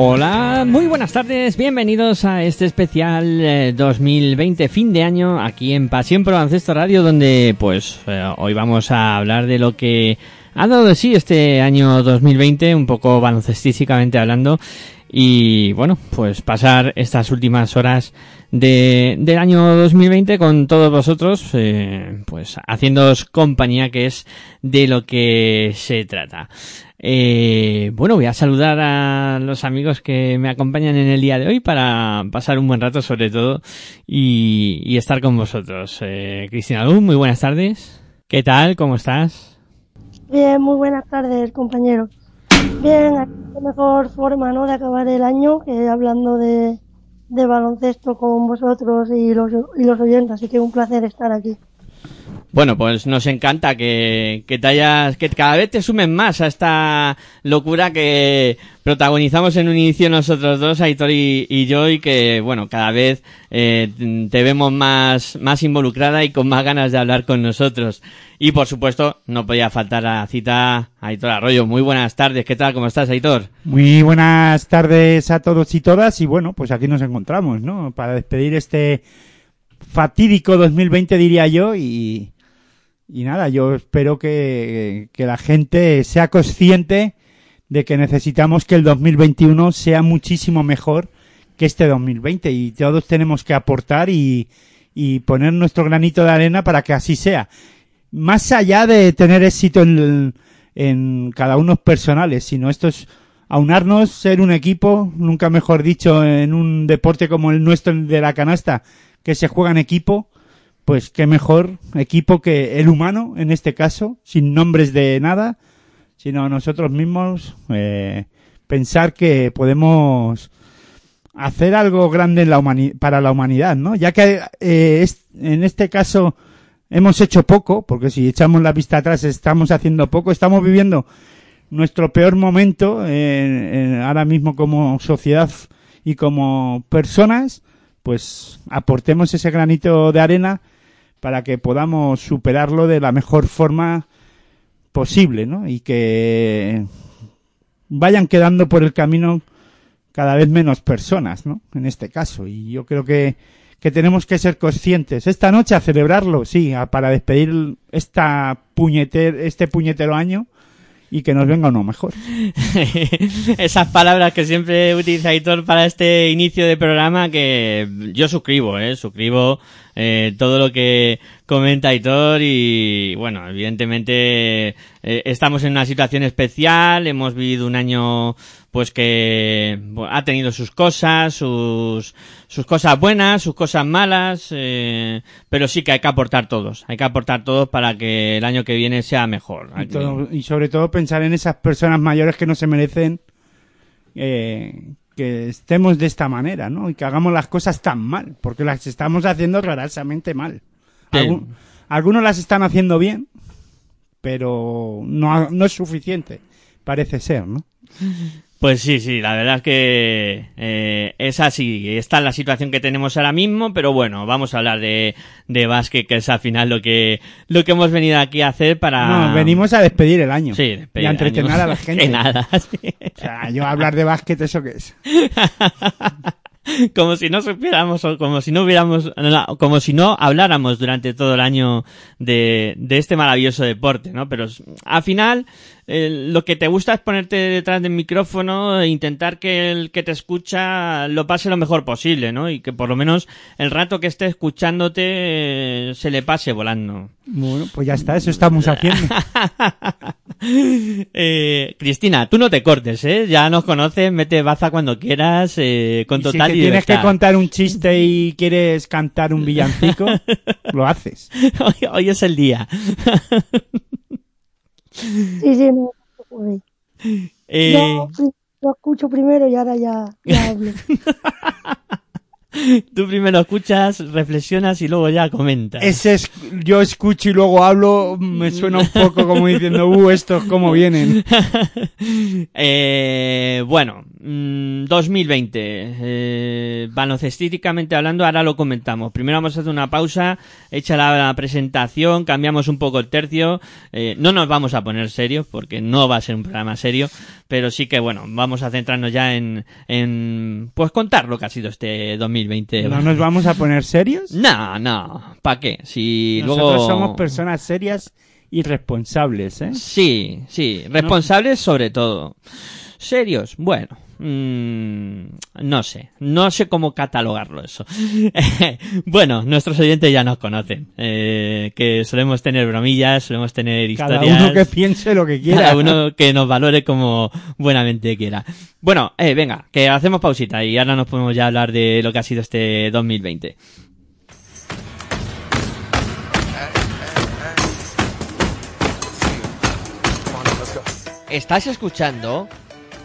Hola, muy buenas tardes, bienvenidos a este especial eh, 2020 fin de año aquí en Pasión por Baloncesto Radio donde pues eh, hoy vamos a hablar de lo que ha dado de sí este año 2020 un poco baloncestísticamente hablando y bueno pues pasar estas últimas horas de, del año 2020 con todos vosotros eh, pues haciéndoos compañía que es de lo que se trata eh, bueno, voy a saludar a los amigos que me acompañan en el día de hoy para pasar un buen rato sobre todo y, estar con vosotros. Eh, Cristina Luz, muy buenas tardes. ¿Qué tal? ¿Cómo estás? Bien, muy buenas tardes, compañero. Bien, qué mejor forma, ¿no? De acabar el año que hablando de, de baloncesto con vosotros y los, y los oyentes, así que un placer estar aquí. Bueno, pues nos encanta que, que te hayas, que cada vez te sumen más a esta locura que protagonizamos en un inicio nosotros dos, Aitor y, yo, y que, bueno, cada vez eh, te vemos más, más involucrada y con más ganas de hablar con nosotros. Y por supuesto, no podía faltar la cita Aitor Arroyo. Muy buenas tardes, ¿qué tal? ¿Cómo estás, Aitor? Muy buenas tardes a todos y todas y bueno, pues aquí nos encontramos, ¿no? Para despedir este fatídico 2020 diría yo y, y nada, yo espero que, que la gente sea consciente de que necesitamos que el 2021 sea muchísimo mejor que este 2020 y todos tenemos que aportar y, y poner nuestro granito de arena para que así sea. Más allá de tener éxito en, en cada uno personales, sino esto es aunarnos, ser un equipo, nunca mejor dicho, en un deporte como el nuestro de la canasta, que se juega en equipo, pues qué mejor equipo que el humano, en este caso, sin nombres de nada, sino nosotros mismos, eh, pensar que podemos hacer algo grande en la para la humanidad, ¿no? Ya que eh, es- en este caso hemos hecho poco, porque si echamos la vista atrás estamos haciendo poco, estamos viviendo nuestro peor momento ahora mismo como sociedad y como personas, pues aportemos ese granito de arena para que podamos superarlo de la mejor forma posible, ¿no? Y que vayan quedando por el camino cada vez menos personas, ¿no? En este caso. Y yo creo que, que tenemos que ser conscientes. Esta noche a celebrarlo, sí, a- para despedir esta puñeter, este puñetero año y que nos venga uno mejor. Esas palabras que siempre utiliza Aitor para este inicio de programa que yo suscribo, eh, suscribo eh, todo lo que comenta Aitor y bueno, evidentemente eh, estamos en una situación especial, hemos vivido un año pues que bueno, ha tenido sus cosas, sus sus cosas buenas, sus cosas malas, eh, pero sí que hay que aportar todos, hay que aportar todos para que el año que viene sea mejor. Y, todo- y sobre todo pensar en esas personas mayores que no se merecen eh, que estemos de esta manera, ¿no? Y que hagamos las cosas tan mal, porque las estamos haciendo raramente mal. Algunos las están haciendo bien, pero no, no es suficiente, parece ser, ¿no? Pues sí, sí, la verdad es que eh, es así. Esta es la situación que tenemos ahora mismo, pero bueno, vamos a hablar de, de básquet, que es al final lo que, lo que hemos venido aquí a hacer para... No, venimos a despedir el año. Sí, despedir y a entretener año. a la gente. Que nada, sí. O sea, yo hablar de básquet, ¿eso qué es? como si no supiéramos o como si no hubiéramos, como si no habláramos durante todo el año de, de este maravilloso deporte, ¿no? Pero al final eh, lo que te gusta es ponerte detrás del micrófono e intentar que el que te escucha lo pase lo mejor posible, ¿no? Y que por lo menos el rato que esté escuchándote eh, se le pase volando. Bueno, pues ya está, eso estamos haciendo. Eh, Cristina, tú no te cortes, ¿eh? Ya nos conoces, mete baza cuando quieras, eh, con Y si total te tienes que contar un chiste y quieres cantar un villancico, lo haces. hoy, hoy es el día. Sí, sí, no. no podéis. Eh, Yo lo escucho primero y ahora ya, ya hablo. Tú primero escuchas, reflexionas y luego ya comentas. Ese es, yo escucho y luego hablo, me suena un poco como diciendo, uh, estos cómo vienen. Eh, bueno, mm, 2020. Eh, baloncestísticamente hablando, ahora lo comentamos. Primero vamos a hacer una pausa, hecha la, presentación, cambiamos un poco el tercio. Eh, no nos vamos a poner serios porque no va a ser un programa serio, pero sí que bueno, vamos a centrarnos ya en, en pues contar lo que ha sido este 2020. ¿No nos vamos a poner serios? No, no, ¿para qué? Si Nosotros luego somos personas serias y responsables, ¿eh? Sí, sí, responsables sobre todo. Serios, bueno, mm, no sé, no sé cómo catalogarlo eso. bueno, nuestros oyentes ya nos conocen, eh, que solemos tener bromillas, solemos tener Cada historias. uno que piense lo que quiera. Cada uno que nos valore como buenamente quiera. Bueno, eh, venga, que hacemos pausita y ahora nos podemos ya hablar de lo que ha sido este 2020. Estás escuchando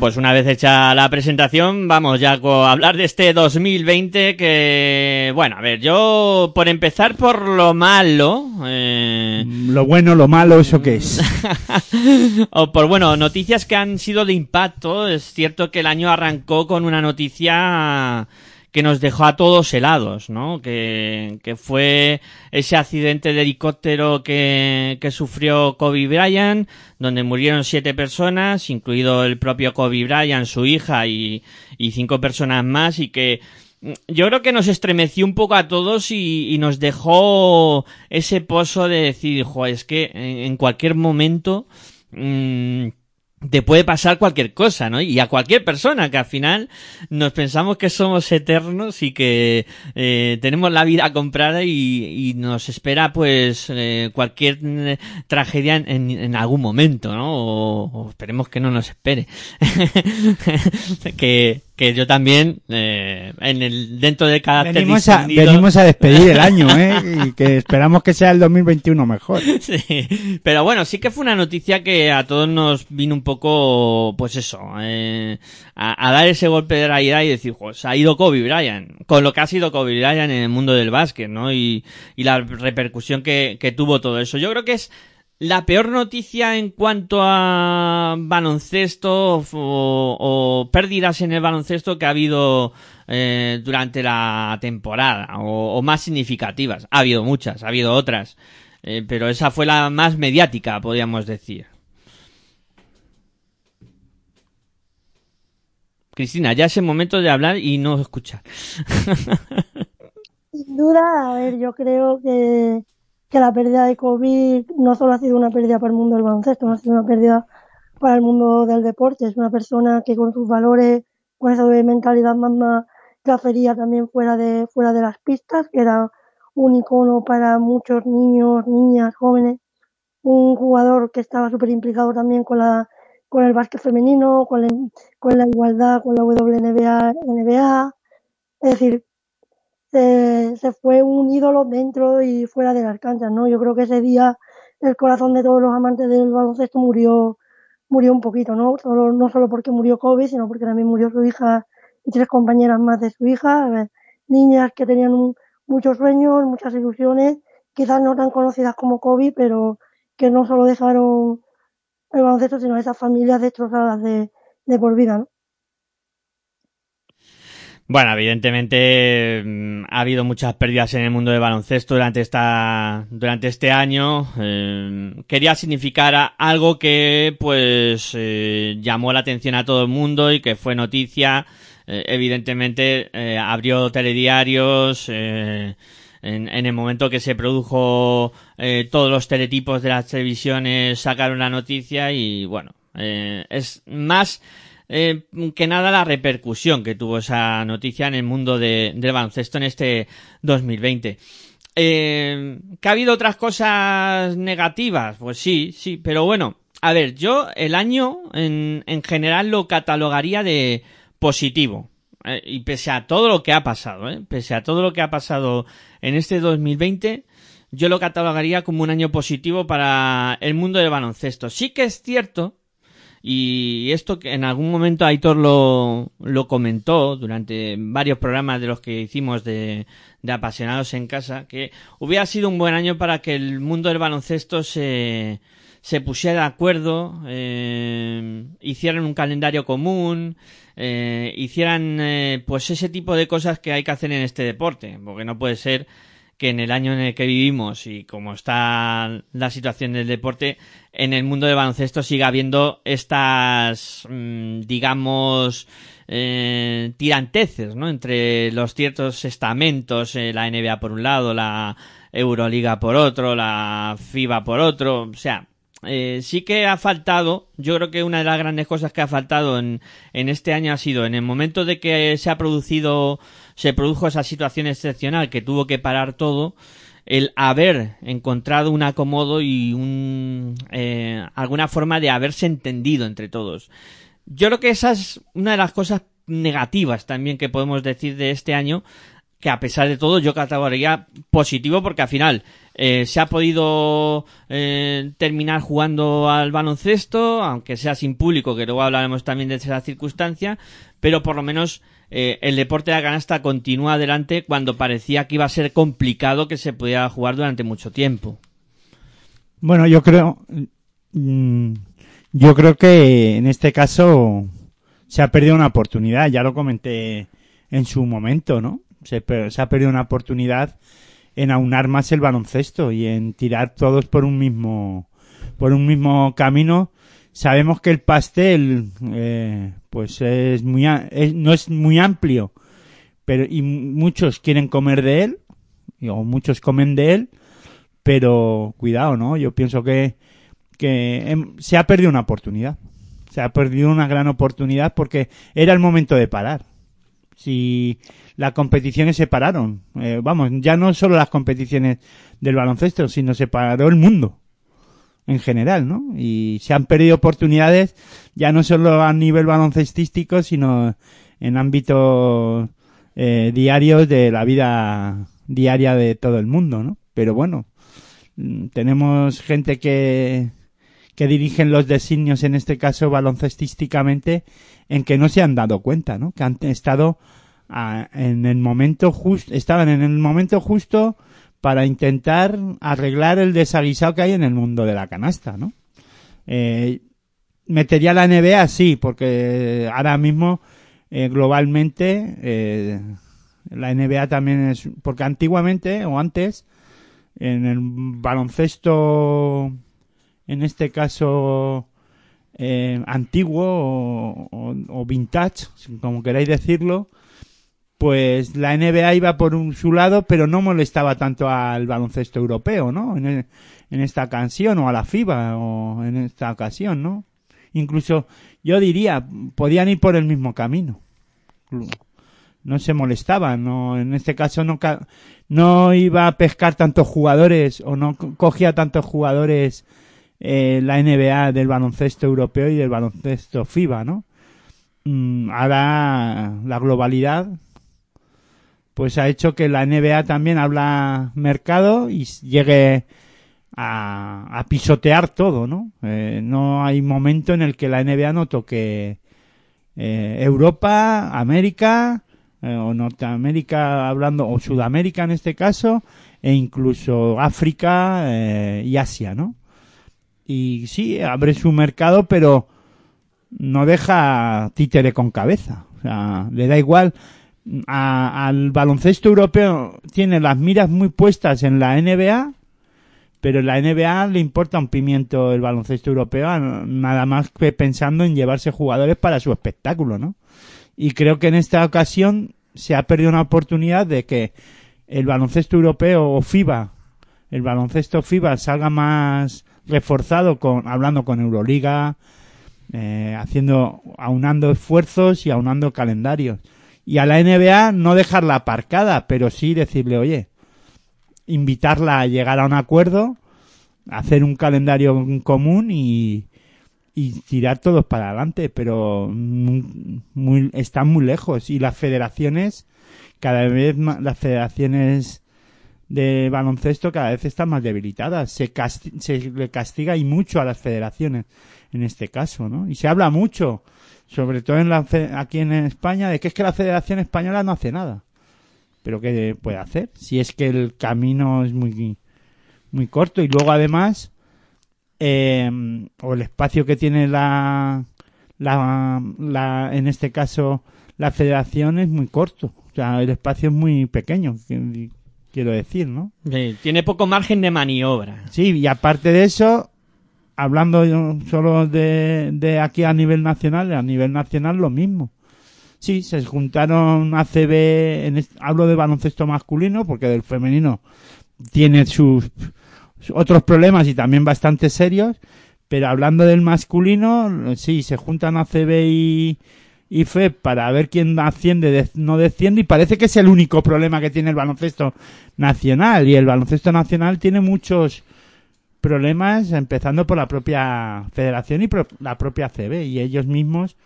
pues una vez hecha la presentación, vamos ya a hablar de este 2020 que, bueno, a ver, yo por empezar por lo malo, eh, Lo bueno, lo malo, ¿eso qué es? o por, bueno, noticias que han sido de impacto, es cierto que el año arrancó con una noticia que nos dejó a todos helados, ¿no? Que, que fue ese accidente de helicóptero que, que sufrió Kobe Bryant, donde murieron siete personas, incluido el propio Kobe Bryant, su hija y, y cinco personas más, y que mm, yo creo que nos estremeció un poco a todos y, y nos dejó ese pozo de decir, jo, es que en, cualquier momento mm, te puede pasar cualquier cosa, ¿no? Y a cualquier persona, que al final nos pensamos que somos eternos y que eh, tenemos la vida comprada y, y nos espera pues eh, cualquier eh, tragedia en, en algún momento, ¿no? O, o esperemos que no nos espere. que, que yo también, eh, en el, dentro de cada Venimos a, venimos a despedir el año, ¿eh? Y que esperamos que sea el 2021 mejor. Sí, pero bueno, sí que fue una noticia que a todos nos vino un poco, pues eso, eh, a, a dar ese golpe de realidad y decir, pues ha ido Kobe Bryant, con lo que ha sido Kobe Bryant en el mundo del básquet, ¿no? Y, y la repercusión que, que tuvo todo eso. Yo creo que es la peor noticia en cuanto a baloncesto o, pérdidas en el baloncesto que ha habido eh, durante la temporada o, o más significativas. Ha habido muchas, ha habido otras, eh, pero esa fue la más mediática, podríamos decir. Cristina, ya es el momento de hablar y no escuchar. Sin duda, a ver, yo creo que, que la pérdida de COVID no solo ha sido una pérdida para el mundo del baloncesto, no ha sido una pérdida para el mundo del deporte. Es una persona que con sus valores, con esa mentalidad más, más que hacería también fuera de, fuera de las pistas, que era un icono para muchos niños, niñas, jóvenes, un jugador que estaba súper implicado también con la, con el básquet femenino, con la, con la igualdad, con la WNBA, NBA. Es decir, se, se fue un ídolo dentro y fuera de las canchas, ¿no? Yo creo que ese día el corazón de todos los amantes del baloncesto murió, murió un poquito, ¿no? Solo, no solo porque murió COVID, sino porque también murió su hija y tres compañeras más de su hija, ver, niñas que tenían un- muchos sueños, muchas ilusiones, quizás no tan conocidas como Kobe, pero que no solo dejaron el baloncesto, sino esas familias destrozadas de, de por vida, ¿no? Bueno, evidentemente mm, ha habido muchas pérdidas en el mundo del baloncesto durante esta durante este año. Eh, quería significar algo que pues eh, llamó la atención a todo el mundo y que fue noticia. Eh, evidentemente eh, abrió telediarios. en, en el momento que se produjo todos los teletipos de las televisiones sacaron la noticia y bueno es más eh, que nada la repercusión que tuvo esa noticia en el mundo de- del baloncesto en este 2020. Eh, ¿Que ha habido otras cosas negativas? Pues sí, sí, pero bueno, a ver, yo el año en, en general lo catalogaría de positivo. Eh, y pese a todo lo que ha pasado, pese a todo lo que ha pasado en este 2020, yo lo catalogaría como un año positivo para el mundo del baloncesto. Sí que es cierto y esto que en algún momento Aitor lo, lo comentó durante varios programas de los que hicimos de, de apasionados en casa, que hubiera sido un buen año para que el mundo del baloncesto se, se pusiera de acuerdo, eh, hicieran un calendario común, eh, hicieran eh, pues ese tipo de cosas que hay que hacer en este deporte, porque no puede ser que en el año en el que vivimos y como está la situación del deporte, en el mundo del baloncesto siga habiendo estas, mm, digamos, eh, tiranteces, ¿no? Entre los ciertos estamentos, eh, la NBA por un lado, la Euroliga por otro, la FIBA por otro, o sea, eh, sí que ha faltado, yo creo que una de las grandes cosas que ha faltado en, en este año ha sido en el momento de que se ha producido, se produjo esa situación excepcional que tuvo que parar todo, el haber encontrado un acomodo y un, eh, alguna forma de haberse entendido entre todos. Yo creo que esa es una de las cosas negativas también que podemos decir de este año, que a pesar de todo yo catalogaría positivo porque al final eh, se ha podido eh, terminar jugando al baloncesto, aunque sea sin público, que luego hablaremos también de esa circunstancia, pero por lo menos eh, el deporte de la canasta continúa adelante cuando parecía que iba a ser complicado que se pudiera jugar durante mucho tiempo. Bueno, yo creo, mm, yo creo que en este caso se ha perdido una oportunidad. Ya lo comenté en su momento, ¿no? Se, se ha perdido una oportunidad en aunar más el baloncesto y en tirar todos por un mismo, por un mismo camino. Sabemos que el pastel, eh, pues es muy, no es muy amplio, pero y muchos quieren comer de él, y- o muchos comen de él, pero cuidado, ¿no? Yo pienso que, que em, se ha perdido una oportunidad. Se ha perdido una gran oportunidad porque era el momento de parar. Si las competiciones se pararon, eh, vamos, ya no solo las competiciones del baloncesto, sino se paró el mundo en general, ¿no? Y se han perdido oportunidades ya no solo a nivel baloncestístico, sino en ámbitos eh, diarios de la vida diaria de todo el mundo, ¿no? Pero bueno, mm, tenemos gente que, que dirigen los designios, en este caso baloncestísticamente, en que no se han dado cuenta, ¿no? Que han estado ah, en el momento justo, estaban en el momento justo para intentar arreglar el desaguisado que hay en el mundo de la canasta, ¿no? Eh, metería la NBA, sí, porque ahora mismo eh, globalmente eh, la NBA también es, porque antiguamente o antes en el baloncesto, en este caso antiguo o vintage, como queráis decirlo, pues la NBA iba por un, su lado, pero no molestaba tanto al baloncesto europeo, ¿no? En, en esta ocasión, o a la FIBA, o en esta ocasión, ¿no? Incluso, yo diría, podían ir por el mismo camino. No se molestaban, no, en este caso no, no iba a pescar tantos jugadores, o no co- cogía tantos jugadores eh, la NBA del baloncesto europeo y del baloncesto FIBA, ¿no? Mm, ahora la globalidad pues ha hecho que la NBA también habla mercado y llegue a, a pisotear todo, ¿no? Eh, no hay momento en el que la NBA no toque eh, Europa, América, eh, o Norteamérica hablando, o Sudamérica en este caso, e incluso África eh, y Asia, ¿no? Y sí, abre su mercado, pero no deja títere con cabeza. O sea, le da igual. A- al baloncesto europeo tiene las miras muy puestas en la NBA, pero la NBA le importa un pimiento el baloncesto europeo, nada más que pensando en llevarse jugadores para su espectáculo, ¿no? Y creo que en esta ocasión se ha perdido una oportunidad de que el baloncesto europeo o FIBA, el baloncesto FIBA salga más reforzado con, hablando con Euroliga, eh, haciendo, aunando esfuerzos y aunando calendarios. Y a la NBA no dejarla aparcada, pero sí decirle, oye, invitarla a llegar a un acuerdo, hacer un calendario en común y, tirar todos para adelante, pero muy, están muy lejos y las federaciones, cada vez las federaciones de baloncesto cada vez están más debilitadas. Se, se le castiga y mucho a las federaciones en este caso, ¿no? Y se habla mucho, sobre todo en la, aquí en España, de que es que la Federación Española no hace nada. Pero ¿qué puede hacer? Si es que el camino es muy, muy corto y luego además, eh, o el espacio que tiene la, la, la, en este caso, la federación es muy corto. O sea, el espacio es muy pequeño, qui- quiero decir, ¿no? Sí, tiene poco margen de maniobra. Sí, y aparte de eso, hablando solo de, de aquí a nivel nacional, a nivel nacional lo mismo. Sí, se juntaron ACB, en hablo de baloncesto masculino, porque del femenino tiene sus otros problemas y también bastante serios, pero hablando del masculino, sí, se juntan ACB y, y FEB para ver quién asciende, de- no desciende, y parece que es el único problema que tiene el baloncesto nacional, y el baloncesto nacional tiene muchos problemas, empezando por la propia federación y pro- la propia CB, y ellos mismos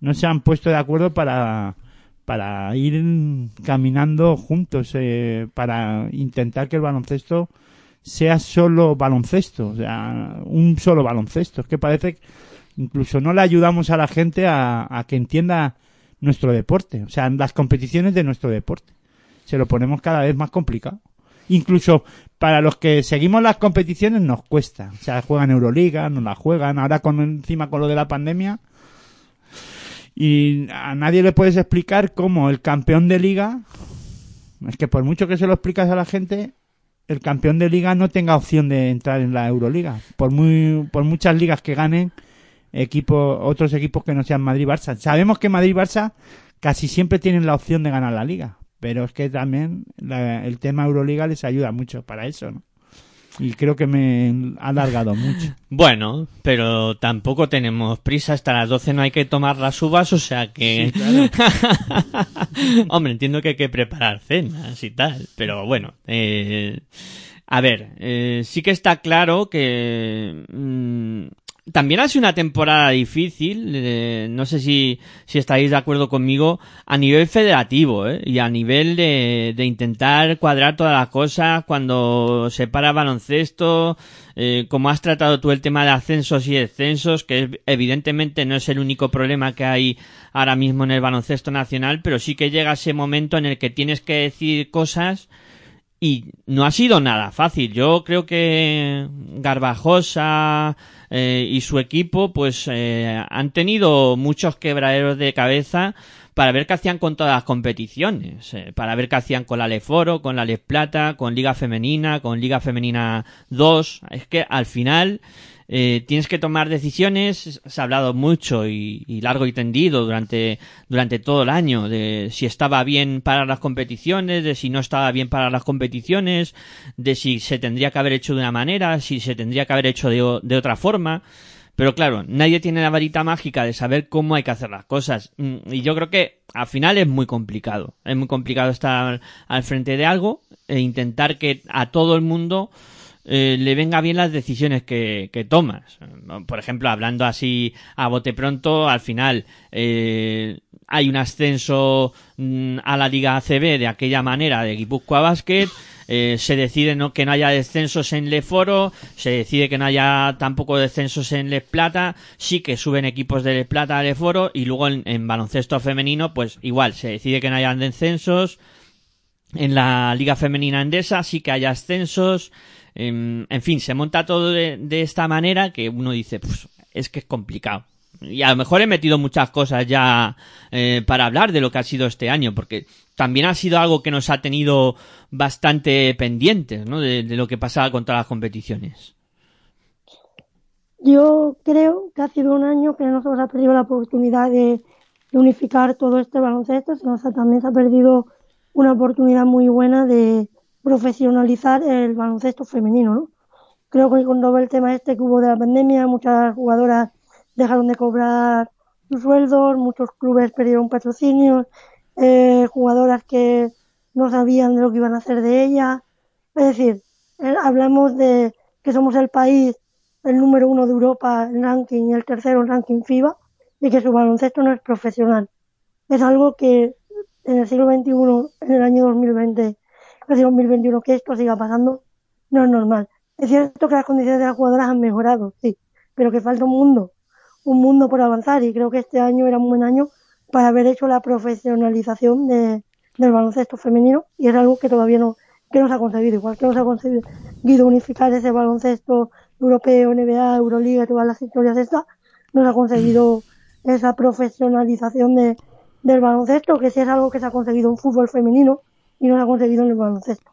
no se han puesto de acuerdo para, para ir caminando juntos, eh, para intentar que el baloncesto sea solo baloncesto, o sea, un solo baloncesto. Es que parece que incluso no le ayudamos a la gente a, a que entienda nuestro deporte, o sea, las competiciones de nuestro deporte. Se lo ponemos cada vez más complicado. Incluso para los que seguimos las competiciones nos cuesta. O sea, juegan Euroliga, no la juegan. Ahora con encima con lo de la pandemia. Y a nadie le puedes explicar cómo el campeón de liga, es que por mucho que se lo explicas a la gente, el campeón de liga no tenga opción de entrar en la Euroliga. Por muy, por muchas ligas que ganen equipo, otros equipos que no sean Madrid Barça. Sabemos que Madrid Barça casi siempre tienen la opción de ganar la liga. Pero es que también la- el tema Euroliga les ayuda mucho para eso, ¿no? Y creo que me ha alargado mucho. Bueno, pero tampoco tenemos prisa. Hasta las 12 no hay que tomar las uvas, o sea que... Hombre, entiendo que hay que preparar cenas y tal, pero bueno. Eh... A ver, eh, sí que está claro que... mm, también ha sido una temporada difícil, eh, no sé si, si estáis de acuerdo conmigo, a nivel federativo, ¿eh? y a nivel de, de intentar cuadrar todas las cosas cuando se para baloncesto, eh, como has tratado tú el tema de ascensos y descensos, que evidentemente no es el único problema que hay ahora mismo en el baloncesto nacional, pero sí que llega ese momento en el que tienes que decir cosas y no ha sido nada fácil. Yo creo que Garbajosa eh, y su equipo pues eh, han tenido muchos quebraderos de cabeza para ver qué hacían con todas las competiciones, eh, para ver qué hacían con la Leforo, con la Les Plata, con Liga Femenina, con Liga Femenina 2. Es que al final eh, tienes que tomar decisiones. Se ha hablado mucho y, y largo y tendido durante, durante todo el año de si estaba bien para las competiciones, de si no estaba bien para las competiciones, de si se tendría que haber hecho de una manera, si se tendría que haber hecho de, de otra forma. Pero claro, nadie tiene la varita mágica de saber cómo hay que hacer las cosas. Mm, Y yo creo que al final es muy complicado. Es muy complicado estar al frente de algo e intentar que a todo el mundo eh, le venga bien las decisiones que, que tomas. Por ejemplo, hablando así a bote pronto, al final eh, hay un ascenso mm, a la Liga ACB de aquella manera de Guipúzcoa Basket. eh, se decide no, que no haya descensos en Leforo, se decide que no haya tampoco descensos en Les Plata, sí que suben equipos de Les Plata a Leforo y luego en, en baloncesto femenino, pues igual, se decide que no hayan descensos, en la Liga Femenina Endesa sí que hay ascensos. En, en fin, se monta todo de, esta manera que uno dice, pues es que es complicado. Y a lo mejor he metido muchas cosas ya eh, para hablar de lo que ha sido este año, porque también ha sido algo que nos ha tenido bastante pendientes, ¿no? De, lo que pasaba con todas las competiciones. Yo creo que ha sido un año que no se nos ha perdido la oportunidad de, unificar todo este baloncesto, sino también se ha perdido una oportunidad muy buena de profesionalizar el baloncesto femenino, ¿no? Creo que con todo el tema este que hubo de la pandemia, muchas jugadoras dejaron de cobrar sus sueldos, muchos clubes perdieron patrocinios, eh, jugadoras que no sabían de lo que iban a hacer de ellas. Es decir, hablamos de que somos el país, el número uno de Europa en ranking y el tercero en ranking FIBA, y que su baloncesto no es profesional. Es algo que en el siglo XXI, en el año 2020, casi 2021, que esto siga pasando, no es normal. Es cierto que las condiciones de las jugadoras han mejorado, sí, pero que falta un mundo, un mundo por avanzar, y creo que este año era un buen año para haber hecho la profesionalización de, del baloncesto femenino, y es algo que todavía no, que no se ha conseguido, igual que no se ha conseguido unificar ese baloncesto europeo, NBA, Euroliga, todas las historias estas, no se ha conseguido esa profesionalización de, del baloncesto, que sí es algo que se ha conseguido en fútbol femenino y no se ha conseguido en el baloncesto.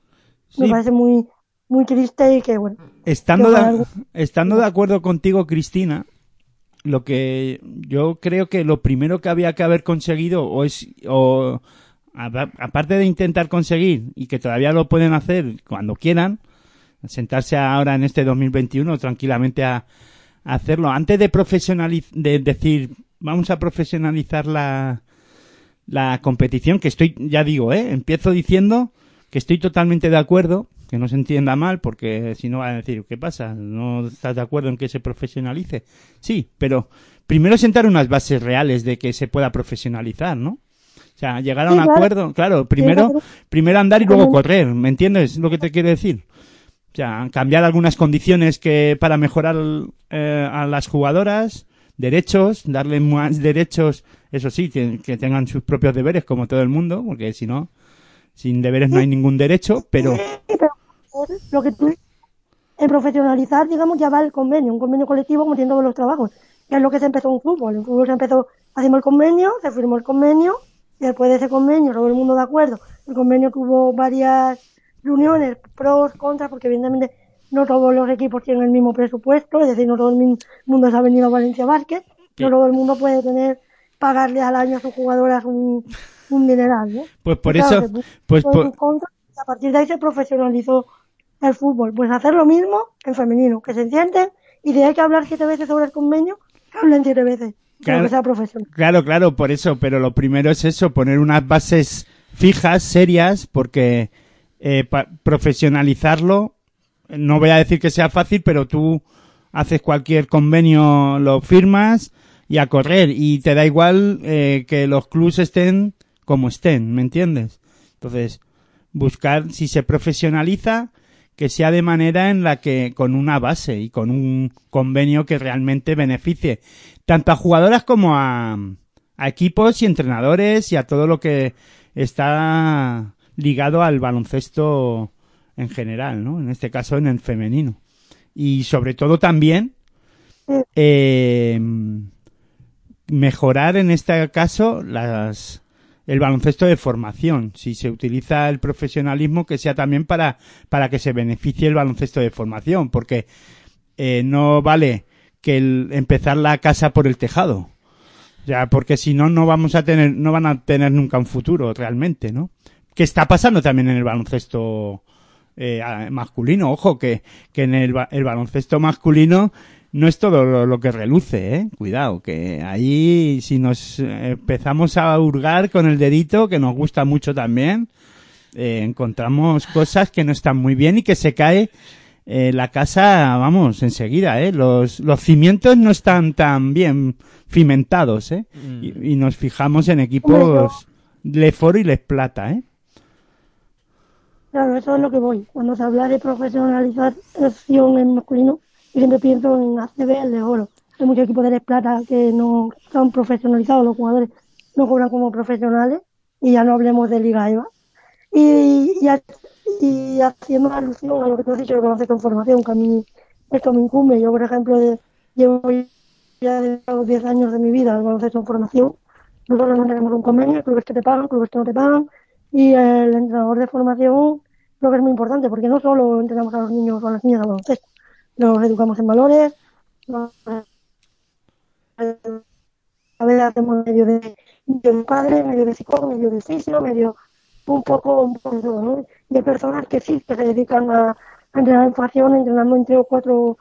Me parece muy, muy triste y que, bueno, Estando, de, algo- estando de acuerdo contigo, Cristina, lo que yo creo que lo primero que había que haber conseguido, o es, o aparte de intentar conseguir, y que todavía lo pueden hacer cuando quieran, sentarse ahora en este 2021 tranquilamente a, a hacerlo, antes de profesionalizar, de decir, vamos a profesionalizar la, la competición, que estoy, ya digo, ¿eh? empiezo diciendo que estoy totalmente de acuerdo, que no se entienda mal, porque si no van a decir, ¿qué pasa? ¿No estás de acuerdo en que se profesionalice? Sí, pero primero sentar unas bases reales de que se pueda profesionalizar, ¿no? O sea, llegar a un acuerdo, claro, primero, claro. primero andar y luego correr, ¿me entiendes lo que te quiero decir? O sea, cambiar algunas condiciones que para mejorar eh, a las jugadoras, derechos, darle más derechos, eso sí, que, tengan sus propios deberes como todo el mundo, porque si no, sin deberes no hay ningún derecho, pero lo que tú en profesionalizar, digamos, ya va el convenio, un convenio colectivo como tienen todos los trabajos, que es lo que se empezó en fútbol. En fútbol se empezó, hacemos el convenio, se firmó el convenio, y después de ese convenio, todo el mundo de acuerdo. El convenio tuvo varias reuniones, pros, contras, porque evidentemente no todos los equipos tienen el mismo presupuesto, es decir, no todo el mundo se ha venido a Valencia Basket, no todo el mundo puede tener, pagarle al año a sus jugadoras un, un dineral, ¿no? pues por Y eso, pues por- contra, y a partir de ahí se profesionalizó el fútbol. Pues hacer lo mismo en femenino, que se sienten y si hay que hablar siete veces sobre el convenio, que hablen siete veces, Claro. que sea profesional. Claro, claro, por eso, pero lo primero es eso, poner unas bases fijas, serias, porque eh, pa- profesionalizarlo, no voy a decir que sea fácil, pero tú haces cualquier convenio, lo firmas y a correr, y te da igual eh, que los clubs estén como estén, ¿me entiendes? Entonces, buscar si se profesionaliza, que sea de manera en la que con una base y con un convenio que realmente beneficie tanto a jugadoras como a, a equipos y entrenadores y a todo lo que está ligado al baloncesto en general, ¿no? En este caso en el femenino. Y sobre todo también eh, mejorar en este caso las el baloncesto de formación. Si se utiliza el profesionalismo, que sea también para, para que se beneficie el baloncesto de formación, porque eh, no vale que el, empezar la casa por el tejado. Ya, porque si no, no vamos a tener, no van a tener nunca un futuro realmente, ¿no? Que está pasando también en el baloncesto eh, masculino. Ojo, que, que en el, ba- el baloncesto masculino no es todo lo, lo que reluce, ¿eh? Cuidado, que ahí si nos eh, empezamos a hurgar con el dedito, que nos gusta mucho también, eh, encontramos cosas que no están muy bien y que se cae eh, la casa, vamos, enseguida, ¿eh? Los, los cimientos no están tan bien cimentados, ¿eh? Y, y nos fijamos en equipos Leforo y Les Plata, ¿eh? Claro, eso es lo que voy. Cuando se habla de profesionalización en masculino, yo siempre pienso en ACB, el de oro. Hay muchos equipos de Plata que no están profesionalizados, los jugadores no cobran como profesionales, y ya no hablemos de Liga EVA. Y, y, y haciendo alusión a lo que tú has dicho de baloncesto en formación, que a mí esto me incumbe. Yo, por ejemplo, llevo ya de los 10 años de mi vida al baloncesto en formación. Nosotros no tenemos un convenio, clubes que te pagan, clubes que no te pagan, y el entrenador de formación creo que es muy importante, porque no solo entrenamos a los niños o a las niñas a baloncesto, los educamos en valores, a ver, hacemos medio de, medio de padre, medio de psicólogo, medio de fisio, medio un poco, un poco de todo, ¿no? Y hay personas que sí, que se dedican a, entrenar en formación, entrenando en tres o cuatro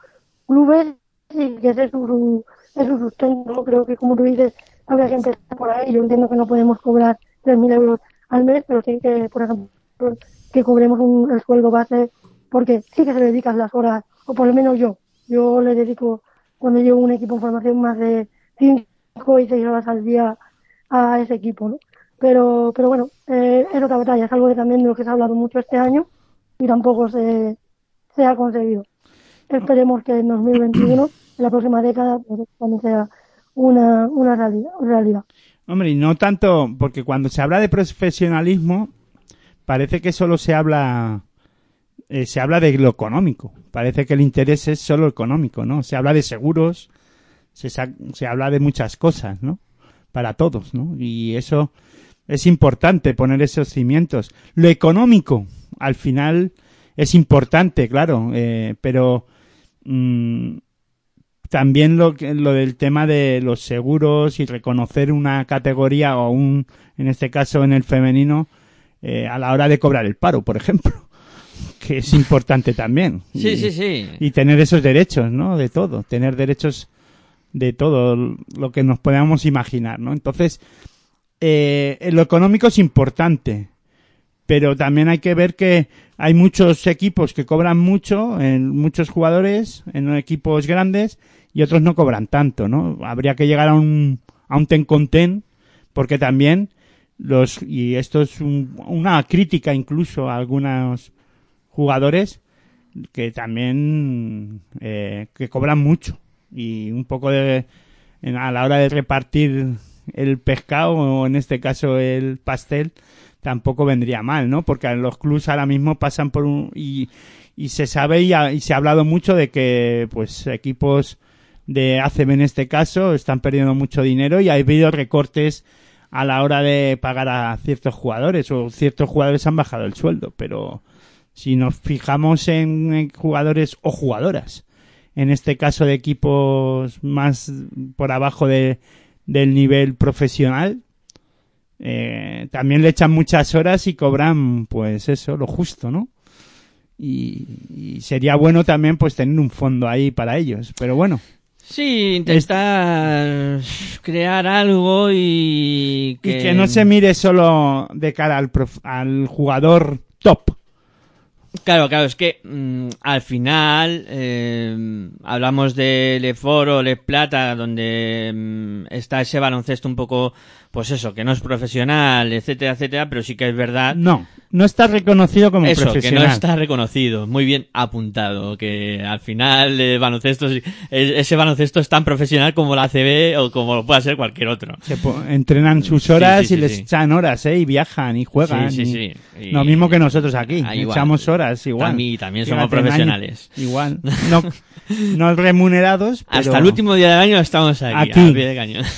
clubes, y que ese es su, es su sustento. Creo que como tú dices, habría que empezar por ahí. Yo entiendo que no podemos cobrar 3.000 euros al mes, pero sí que, por ejemplo, que cobremos un, el sueldo base, porque sí que se le dedican las horas, o por lo menos yo. Yo le dedico, cuando llevo un equipo en formación, más de 5 y 6 horas al día a ese equipo, ¿no? Pero, pero bueno, eh, es otra batalla, es algo que también de lo que se ha hablado mucho este año y tampoco se, se ha conseguido. Esperemos que en 2021, en la próxima década, pues, también sea una, una realidad, realidad. Hombre, y no tanto, porque cuando se habla de profesionalismo, parece que solo se habla, eh, se habla de lo económico. Parece que el interés es solo económico, ¿no? Se habla de seguros, se, se habla de muchas cosas, ¿no? Para todos, ¿no? Y eso es importante poner esos cimientos. Lo económico, al final, es importante, claro, eh, pero mm, también lo, que- lo del tema de los seguros y reconocer una categoría o un, en este caso en el femenino, eh, a la hora de cobrar el paro, por ejemplo, que es importante también. Sí, Y- sí, sí. Y tener esos derechos, ¿no? De todo, tener derechos de todo lo que nos podamos imaginar, ¿no? Entonces, eh, lo económico es importante, pero también hay que ver que hay muchos equipos que cobran mucho, en muchos jugadores, en equipos grandes, y otros no cobran tanto, ¿no? Habría que llegar a un, a un ten con ten, porque también los, y esto es un- una crítica incluso a algunos jugadores, que también, eh, que cobran mucho, y un poco de, en- a la hora de repartir el pescado, o en este caso el pastel, tampoco vendría mal, ¿no? Porque los clubs ahora mismo pasan por un y, y se sabe y, ha- y se ha hablado mucho de que pues equipos de ACB en este caso están perdiendo mucho dinero y ha habido recortes a la hora de pagar a ciertos jugadores o ciertos jugadores han bajado el sueldo, pero si nos fijamos en, jugadores o jugadoras, en este caso de equipos más por abajo de, del nivel profesional, eh, también le echan muchas horas y cobran, pues eso, lo justo, ¿no? Y, y sería bueno también, pues, tener un fondo ahí para ellos. Pero bueno, Sí, intentar crear algo y que... y que no se mire solo de cara al, prof- al jugador top. Claro, claro, es que mm, al final eh, hablamos de Le Foro, Le Plata, donde mm, está ese baloncesto un poco, pues eso, que no es profesional, etcétera, etcétera, pero sí que es verdad No, no está reconocido como eso, que profesional. no está reconocido, muy bien apuntado, que al final el baloncesto, es- ese baloncesto es tan profesional como la ACB o como lo pueda ser cualquier otro. Se entrenan sus Sí, horas sí, y les echan horas, ¿eh? Y viajan y juegan. Sí, sí, y- sí. Y- Lo mismo que nosotros aquí. Ah, igual. Echamos horas. Horas, igual. También- también somos Fíjate, en año- profesionales. igual. No, no remunerados, pero... Hasta el último día del año estamos aquí, Aquí. a pie de cañón.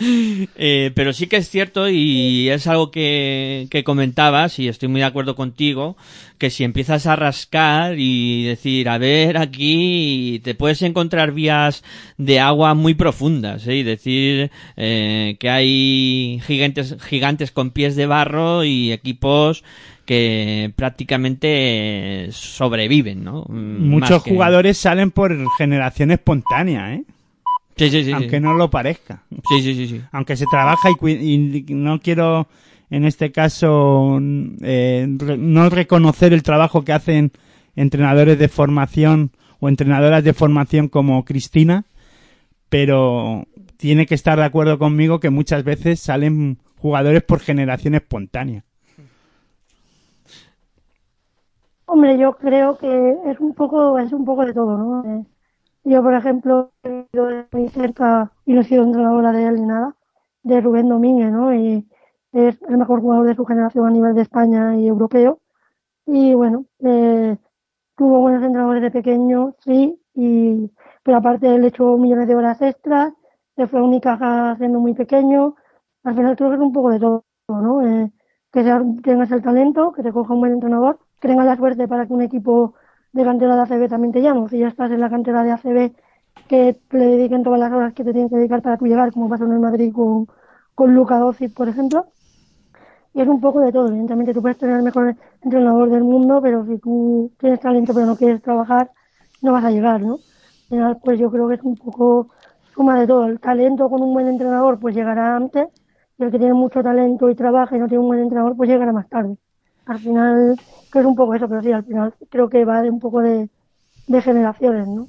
Eh, pero sí que es cierto y es algo que, que comentabas y estoy muy de acuerdo contigo, que si empiezas a rascar y decir, a ver, aquí te puedes encontrar vías de agua muy profundas, ¿eh? y decir eh, que hay gigantes, gigantes con pies de barro y equipos que prácticamente sobreviven, ¿no? Mm, Muchos que- jugadores salen por generación espontánea, ¿eh? Sí, sí, sí. Aunque sí. no lo parezca. Sí, sí, sí, sí. Aunque se trabaja y, y no quiero, en este caso, eh, re- no reconocer el trabajo que hacen entrenadores de formación o entrenadoras de formación como Cristina, pero tiene que estar de acuerdo conmigo que muchas veces salen jugadores por generación espontánea. Hombre, yo creo que es un poco, es un poco de todo, ¿no? Eh, yo, por ejemplo, he ido de muy cerca y no he sido entrenadora de él ni nada, de Rubén Domínguez, ¿no? Y es el mejor jugador de su generación a nivel de España y europeo. Y bueno, eh, tuvo buenos entrenadores de pequeño, sí, y, pero aparte él echó millones de horas extras, se fue a Unicaja siendo muy pequeño. Al final creo que es un poco de todo, ¿no? Eh, que tengas el talento, que te coja un buen entrenador, que la suerte para que un equipo de cantera de ACB también te llame. Si ya estás en la cantera de ACB, que le dediquen todas las horas que te tienen que dedicar para tú llegar, como pasó en el Madrid con, con Luca Doncic, por ejemplo. Y es un poco de todo. Evidentemente tú puedes tener el mejor entrenador del mundo, pero si tú tienes talento pero no quieres trabajar, no vas a llegar, ¿no? Al final, pues yo creo que es un poco suma de todo. El talento con un buen entrenador, pues llegará antes, y el que tiene mucho talento y trabaja y no tiene un buen entrenador, pues llegará más tarde. Al final, que es un poco eso, pero sí, al final creo que va de un poco de, de generaciones, ¿no?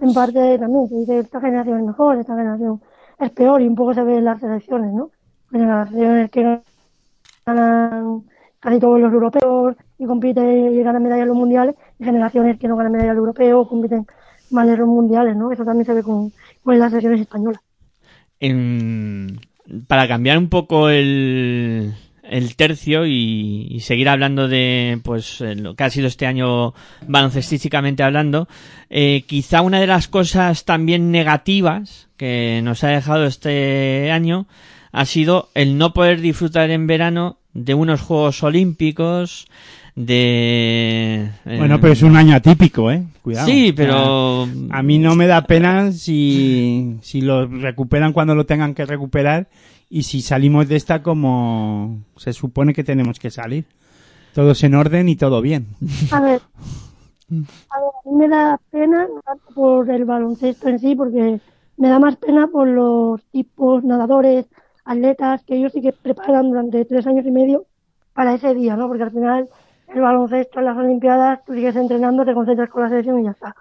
En parte también se dice esta generación es mejor, esta generación es peor, y un poco se ve en las selecciones, ¿no? Generaciones que ganan casi todos los europeos y compiten y ganan medallas en los mundiales, y generaciones que no ganan medallas europeos, compiten mal en los mundiales, ¿no? Eso también se ve con, con las selecciones españolas. En- para cambiar un poco el, el tercio y, y seguir hablando de pues eh, lo que ha sido este año baloncestísticamente hablando, eh, quizá una de las cosas también negativas que nos ha dejado este año ha sido el no poder disfrutar en verano de unos Juegos Olímpicos, de... eh, Bueno, pero es un año atípico, ¿eh? Cuidado. Sí, pero... A mí no me da pena si, si lo recuperan cuando lo tengan que recuperar y si salimos de esta como se supone que tenemos que salir. Todos en orden y todo bien. A ver, a ver, a mí me da pena no tanto por el baloncesto en sí, porque me da más pena por los tipos nadadores, atletas, que ellos sí que preparan durante tres años y medio para ese día, ¿no? Porque al final el baloncesto en las Olimpiadas, tú sigues entrenando, te concentras con la selección y ya está.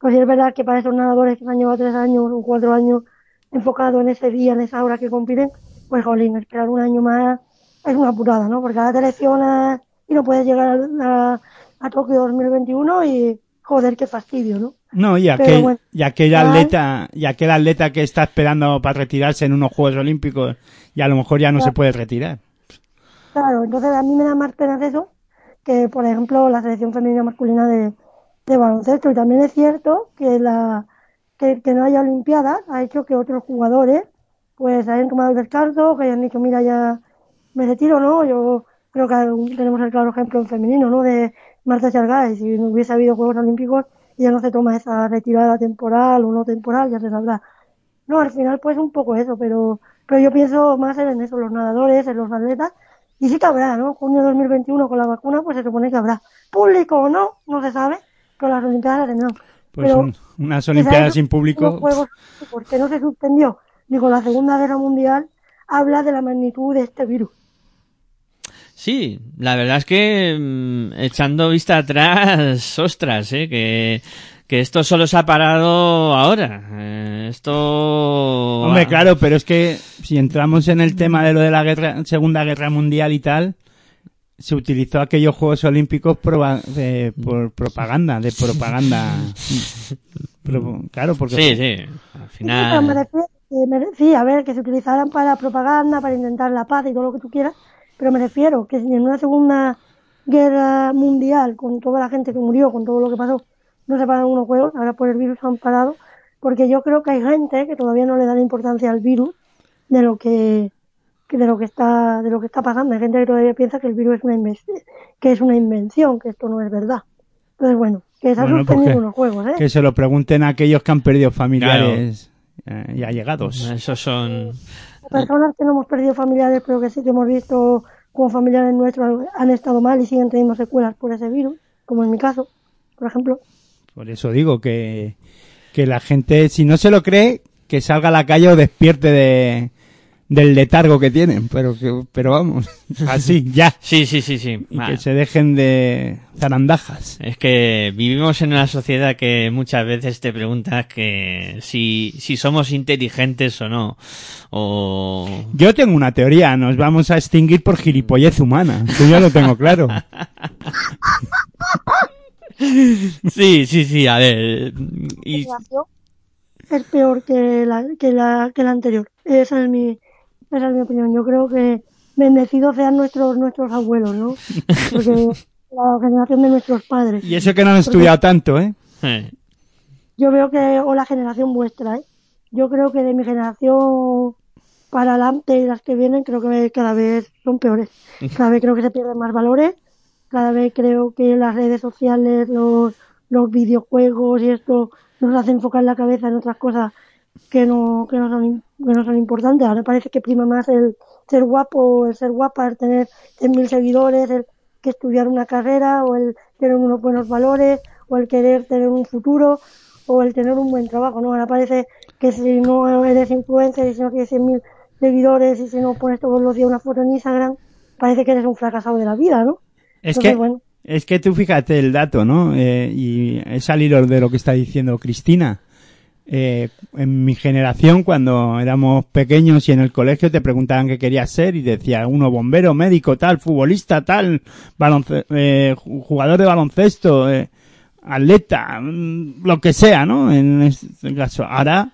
Pues sí es verdad que para esos nadadores que han llevado tres años o cuatro años enfocado en ese día, en esa hora que compiten, pues jolín, esperar un año más es una putada, ¿no? Porque ahora te lesionas y no puedes llegar a, a Tokio 2021 y joder, qué fastidio, ¿no? No, y aquel, bueno, y aquel atleta, y aquel atleta que está esperando para retirarse en unos Juegos Olímpicos y a lo mejor ya no se puede retirar. Claro, entonces a mí me da más pena eso que, por ejemplo, la selección femenina masculina de, de baloncesto. Y también es cierto que la que, que no haya Olimpiadas ha hecho que otros jugadores pues hayan tomado el descarto, que hayan dicho, mira, ya me retiro, ¿no? Yo creo que tenemos el claro ejemplo en femenino, ¿no? De Marta Chargay, si no hubiese habido Juegos Olímpicos, ya no se toma esa retirada temporal o no temporal, ya se sabrá. No, al final pues un poco eso, pero, pero yo pienso más en eso, los nadadores, en los atletas, y sí que habrá, ¿no? Junio 2021 con la vacuna, pues se supone que habrá. Público o no, no se sabe, pero las Olimpiadas las tendrán. Pues Pero un- unas Olimpiadas sin público. Juegos porque no se suspendió ni con la Segunda Guerra Mundial, habla de la magnitud de este virus. Sí, la verdad es que mm, echando vista atrás, ostras, eh, que, que esto solo se ha parado ahora. Eh, esto... Hombre, claro, pero es que si entramos en el tema de lo de la guerra, Segunda Guerra Mundial y tal, se utilizó aquellos Juegos Olímpicos proba- de- por propaganda, de propaganda. Pro- claro, porque Sí, sí, al Sí, pero me final... que me sí, a ver, que se utilizaran para propaganda, para intentar la paz y todo lo que tú quieras, pero me refiero que si en una segunda guerra mundial, con toda la gente que murió, con todo lo que pasó, no se paran unos juegos, ahora por el virus han parado, porque yo creo que hay gente que todavía no le da la importancia al virus de lo que que de lo que está de lo que está pasando. Hay gente que todavía piensa que el virus es una invención, que es una invención, que esto no es verdad. Entonces, bueno, que se han Bueno, suspendido unos juegos, ¿eh? Que se lo pregunten a aquellos que han perdido familiares eh, y allegados. Esos son... Personas que no hemos perdido familiares, pero que sí que hemos visto como familiares nuestros han estado mal y siguen teniendo secuelas por ese virus, como en mi caso, por ejemplo. Por eso digo que, que la gente, si no se lo cree, que salga a la calle o despierte de, del letargo que tienen. Pero, que, pero vamos, así, ya. Sí, sí, sí, sí. Y que se dejen de zarandajas. Es que vivimos en una sociedad que muchas veces te preguntas que si, si somos inteligentes o no. O... Yo tengo una teoría, nos vamos a extinguir por gilipollez humana. Yo ya lo tengo claro. Sí, sí, sí, a ver. Y, es peor que la, que la, que la anterior. Esa es mi, esa es mi opinión. Yo creo que bendecidos sean nuestros, nuestros abuelos, ¿no? Porque la generación de nuestros padres. Y eso que no han estudiado tanto, ¿eh? Yo veo que, o la generación vuestra, ¿eh? Yo creo que de mi generación para adelante y las que vienen, creo que cada vez son peores. Cada vez creo que se pierden más valores. Cada vez creo que las redes sociales, los, los videojuegos y esto nos hacen enfocar la cabeza en otras cosas que no, que no son, que no son importantes. Ahora parece que prima más el ser guapo, el ser guapa, el tener 100.000 seguidores, el que estudiar una carrera o el tener unos buenos valores o el querer tener un futuro o el tener un buen trabajo, ¿no? Ahora parece que si no eres influencer y si no tienes 100.000 seguidores y si no pones todos los días una foto en Instagram, parece que eres un fracasado de la vida, ¿no? Es Entonces, que, bueno. es que tú fíjate el dato, ¿no? Eh, y es al hilo de lo que está diciendo Cristina. Eh, en mi generación, cuando éramos pequeños y en el colegio te preguntaban qué querías ser y decía uno bombero, médico, tal, futbolista, tal, eh, ju- jugador de baloncesto, eh, atleta, mm, lo que sea, ¿no? En este caso, ahora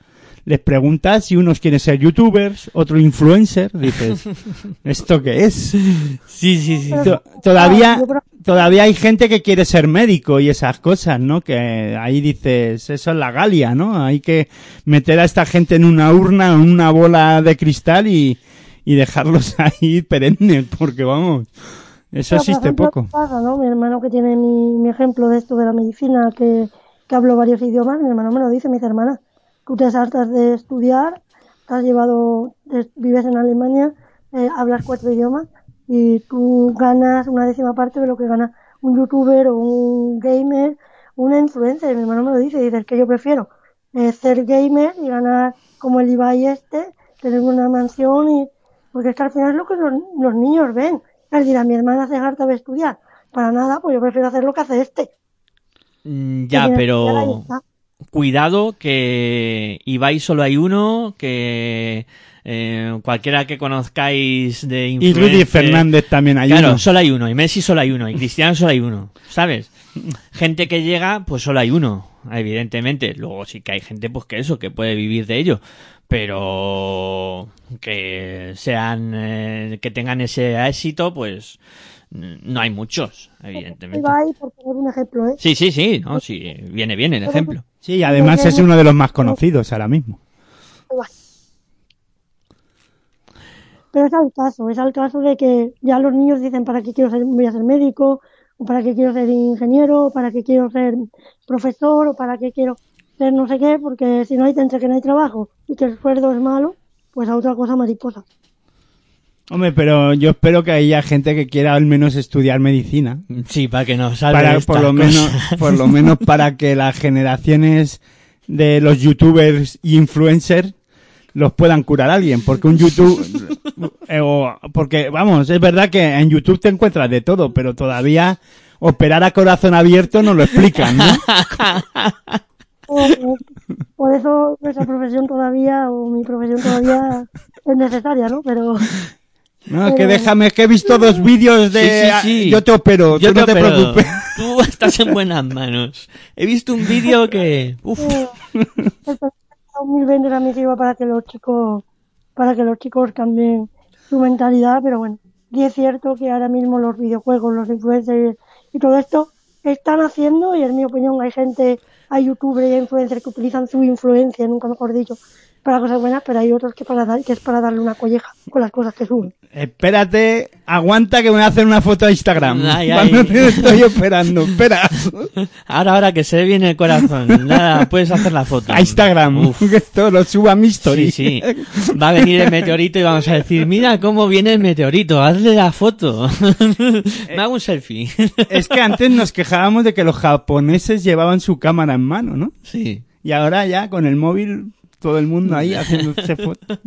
les preguntas si unos quieren ser youtubers, otro influencer, dices, ¿esto qué es? sí, sí, sí. To- todavía, todavía hay gente que quiere ser médico y esas cosas, ¿no? Que ahí dices, eso es la Galia, ¿no? Hay que meter a esta gente en una urna, en una bola de cristal y, y dejarlos ahí perennes, porque vamos, eso Pero, existe ejemplo, poco. ¿qué pasa, no? Mi hermano que tiene mi, mi ejemplo de esto de la medicina, que, que hablo varios idiomas, mi hermano me lo dice, me dice, hermana, tú te hartas de estudiar, te has llevado, vives en Alemania, eh, hablas cuatro idiomas y tú ganas una décima parte de lo que gana un youtuber o un gamer, un influencer. Mi hermano me lo dice, dice, es que yo prefiero eh, ser gamer y ganar como el Ibai este, tener una mansión y porque es que al final es lo que los, los niños ven. Él dirá, mi hermana se harta de estudiar. Para nada, pues yo prefiero hacer lo que hace este. Mm, Ya, pero. Cuidado que Ibai solo hay uno, que eh, cualquiera que conozcáis de Y influencer... Rudy Fernández también hay Claro, uno. solo hay uno, y Messi solo hay uno, y Cristiano solo hay uno, ¿sabes? Gente que llega, pues solo hay uno, evidentemente. Luego sí que hay gente, pues que eso, que puede vivir de ello. Pero que sean, eh, que tengan ese éxito, pues no hay muchos, evidentemente. Ibai, por poner un ejemplo, ¿eh? Sí, sí, sí, no, sí, viene bien el ejemplo. Sí, además es uno de los más conocidos ahora mismo. Pero es al caso, es al caso de que ya los niños dicen para qué quiero ser, voy a ser médico, o para qué quiero ser ingeniero, o para qué quiero ser profesor, o para qué quiero ser no sé qué, porque si no hay entre que no hay trabajo y que el sueldo es malo, pues a otra cosa mariposa. Hombre, pero yo espero que haya gente que quiera al menos estudiar medicina. Sí, para que nos salve para de por lo menos por lo menos para que las generaciones de los youtubers y influencers los puedan curar a alguien porque un youtube eh, o- porque vamos es verdad que en youtube te encuentras de todo pero todavía operar a corazón abierto no lo explican ¿no? Por, por eso nuestra profesión todavía, o mi profesión todavía es necesaria, ¿no? Pero no que déjame es que he visto dos vídeos de Sí, sí, sí. yo te opero Yo tú no te opero. preocupes Tú estás en buenas manos. He visto un vídeo que... Uf, 2020 también sirva para que los chicos, para que los chicos cambien su mentalidad, pero bueno, Y es cierto que ahora mismo los videojuegos, los influencers y todo esto están haciendo, y en mi opinión hay gente, hay youtubers y hay influencers que utilizan su influencia, nunca mejor dicho, para cosas buenas, pero hay otros que, para dar, que es para darle una colleja con las cosas que suben. Espérate, aguanta que me voy a hacer una foto a Instagram. Ay, Cuando ay. te estoy esperando, espera. Ahora, ahora que se ve bien el corazón. Nada, puedes hacer la foto. A Instagram, Uf. que esto lo subo a mi story. Sí, sí. Va a venir el meteorito y vamos a decir, mira cómo viene el meteorito, hazle la foto. Me hago un selfie. Es que antes nos quejábamos de que los japoneses llevaban su cámara en mano, ¿no? Sí. Y ahora ya con el móvil todo el mundo ahí haciéndose fotos.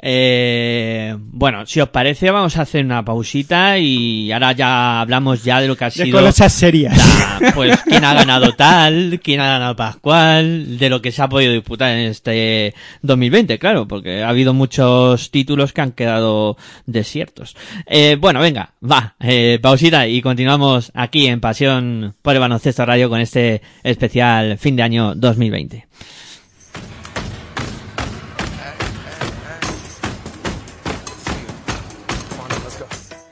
Eh, bueno, si os parece, vamos a hacer una pausita y ahora ya hablamos ya de lo que ha sido. cosas serias. la- pues quién ha ganado tal, quién ha ganado Pascual, de lo que se ha podido disputar en este 2020, claro, porque ha habido muchos títulos que han quedado desiertos. Eh, bueno, venga, va, eh, pausita y continuamos aquí en Pasión por el Baloncesto Radio con este especial fin de año 2020.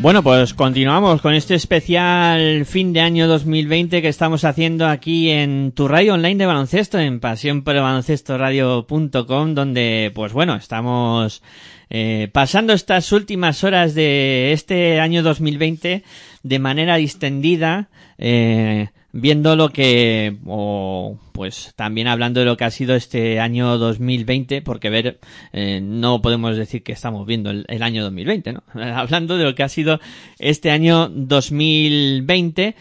Bueno, pues continuamos con este especial fin de año 2020 que estamos haciendo aquí en tu radio online de baloncesto, en pasionporelbaloncestoradio.com, donde, pues bueno, estamos eh, pasando estas últimas horas de este año 2020 de manera distendida, eh, viendo lo que, o pues también hablando de lo que ha sido este año 2020, porque ver, eh, no podemos decir que estamos viendo el, el año 2020, ¿no? hablando de lo que ha sido este año 2020,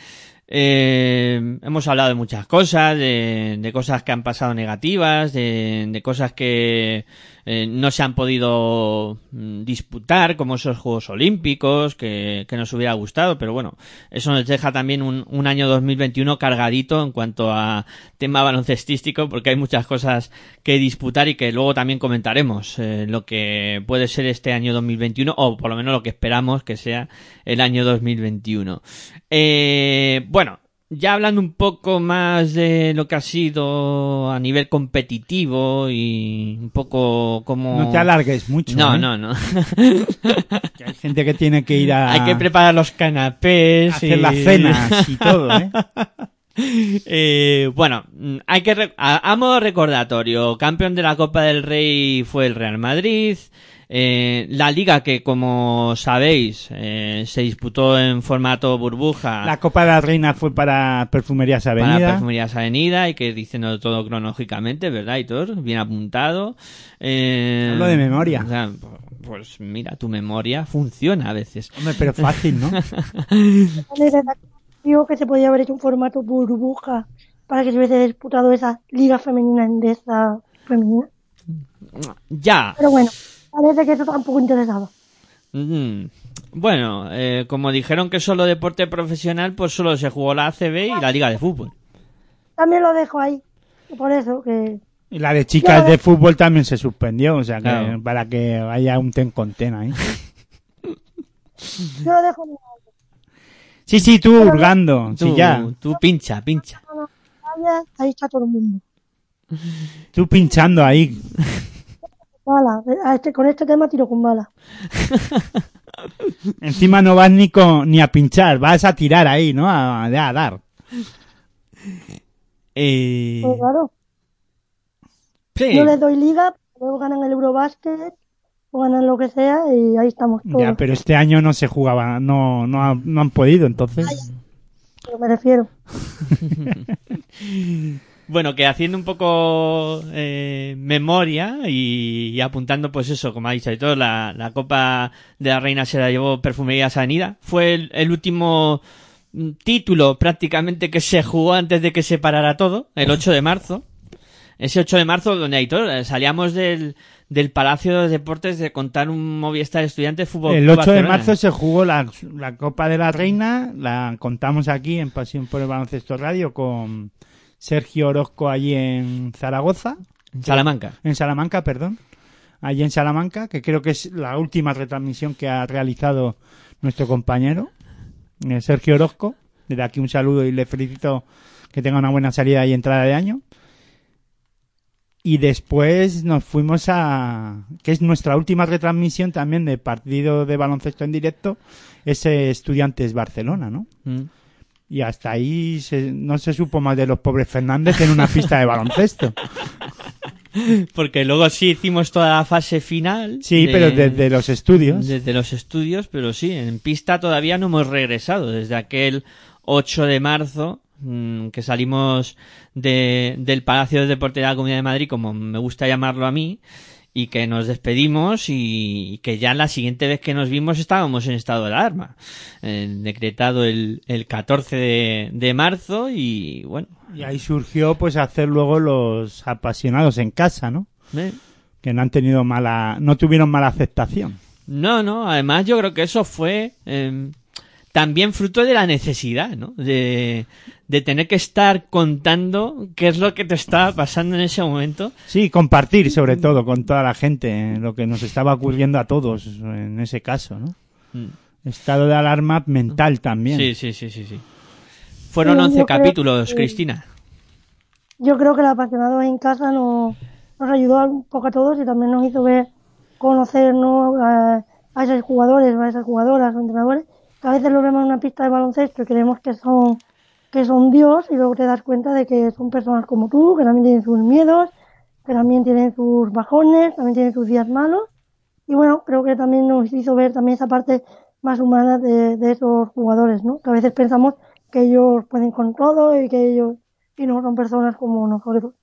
eh, hemos hablado de muchas cosas, de, de cosas que han pasado negativas, de, de cosas que eh, no se han podido mm, disputar, como esos Juegos Olímpicos, que, nos hubiera gustado, pero bueno, eso nos deja también un, un año 2021 cargadito en cuanto a tema baloncestístico, porque hay muchas cosas que disputar y que luego también comentaremos eh, lo que puede ser este año 2021, o por lo menos lo que esperamos que sea el año 2021. Eh, bueno, ya hablando un poco más de lo que ha sido a nivel competitivo y un poco como... No te alargues mucho. No, ¿eh? no, no. Que hay gente que tiene que ir a, Hay que preparar los canapés. hacer y- las cenas y todo, ¿eh? Eh, bueno, hay que re- a, a modo recordatorio, campeón de la Copa del Rey fue el Real Madrid. Eh, la liga que, como sabéis, eh, se disputó en formato burbuja La Copa de la Reina fue para Perfumerías para Avenida. Perfumerías Avenida y que diciendo todo cronológicamente, ¿verdad, Hitor? Bien apuntado. Eh, Hablo de memoria. o sea, pues mira, tu memoria funciona a veces. Hombre, pero fácil, ¿no? Digo que se podía haber hecho un formato burbuja para que se hubiese disputado esa liga femenina endesa femenina. Ya, Pero bueno, parece que eso tampoco interesaba. Mm, Bueno, eh, como dijeron que solo deporte profesional, pues solo se jugó la ACB y la Liga de Fútbol. También lo dejo ahí. Por eso que Y la de chicas de fútbol también se suspendió, o sea, que Claro. para que haya un ten con ten ahí. yo lo dejo en Sí, sí, tú hurgando, sí, Tú, ya. tú pincha, pincha. ahí está todo el mundo. Tú pinchando ahí. Bala, a este, con este tema tiro con bala. Encima no vas ni, con, ni a pinchar, vas a tirar ahí, ¿no? A, a dar. Eh, Pero claro, sí. no les doy liga, luego ganan el Eurobasket, o ganan lo que sea, y ahí estamos todos. Ya, pero este año no se jugaba, no, no, no han podido, entonces. Pero me refiero. Bueno, que haciendo un poco eh, memoria y, y apuntando, pues eso, como ha dicho y todo, la, la Copa de la Reina se la llevó Perfumerías Avenida. Fue el, el último mm, título prácticamente que se jugó antes de que se parara todo, el 8 de marzo. Ese 8 de marzo, donde todo, eh, salíamos del, del Palacio de Deportes de contar un Movistar Estudiante de Fútbol. El Club 8 de marzo se jugó la, la Copa de la Reina, la contamos aquí en Pasión por el Baloncesto Radio con Sergio Orozco allí en Zaragoza, En Salamanca. en Salamanca, perdón, allí en Salamanca, que creo que es la última retransmisión que ha realizado nuestro compañero, eh, Sergio Orozco. Desde aquí un saludo y le felicito que tenga una buena salida y entrada de año. Y después nos fuimos a, que es nuestra última retransmisión también de partido de baloncesto en directo, ese Estudiantes Barcelona, ¿no? Mm. Y hasta ahí se- no se supo más de los pobres Fernández en una pista de baloncesto. Porque luego sí hicimos toda la fase final. Sí, de- pero desde los estudios. Desde los estudios, pero sí, en pista todavía no hemos regresado. Desde aquel 8 de marzo mm, que salimos de, del Palacio de Deporte de la Comunidad de Madrid, como me gusta llamarlo a mí, y que nos despedimos y que ya la siguiente vez que nos vimos estábamos en estado de alarma. Eh, decretado el, el 14 de, de marzo y bueno. Y ahí surgió pues hacer luego los apasionados en casa, ¿no? eh, Que no han tenido mala, no tuvieron mala aceptación. No, no, además yo creo que eso fue eh, también fruto de la necesidad, ¿no? De, de tener que estar contando qué es lo que te estaba pasando en ese momento. Sí, compartir sobre todo con toda la gente lo que nos estaba ocurriendo a todos en ese caso, ¿no? Mm. Estado de alarma mental también. Sí, sí, sí, sí, sí. Fueron Sí, 11 yo creo capítulos, que- Cristina. Yo creo que el apasionado en casa nos, nos ayudó un poco a todos y también nos hizo ver, conocernos a, a esos jugadores, a esas jugadoras o entrenadores, que a veces los vemos en una pista de baloncesto y creemos que son, que son Dios y luego te das cuenta de que son personas como tú, que también tienen sus miedos, que también tienen sus bajones, también tienen sus días malos. Y bueno, creo que también nos hizo ver también esa parte más humana de, de esos jugadores, ¿no? Que a veces pensamos que ellos pueden con todo y que ellos y no son personas como nosotros.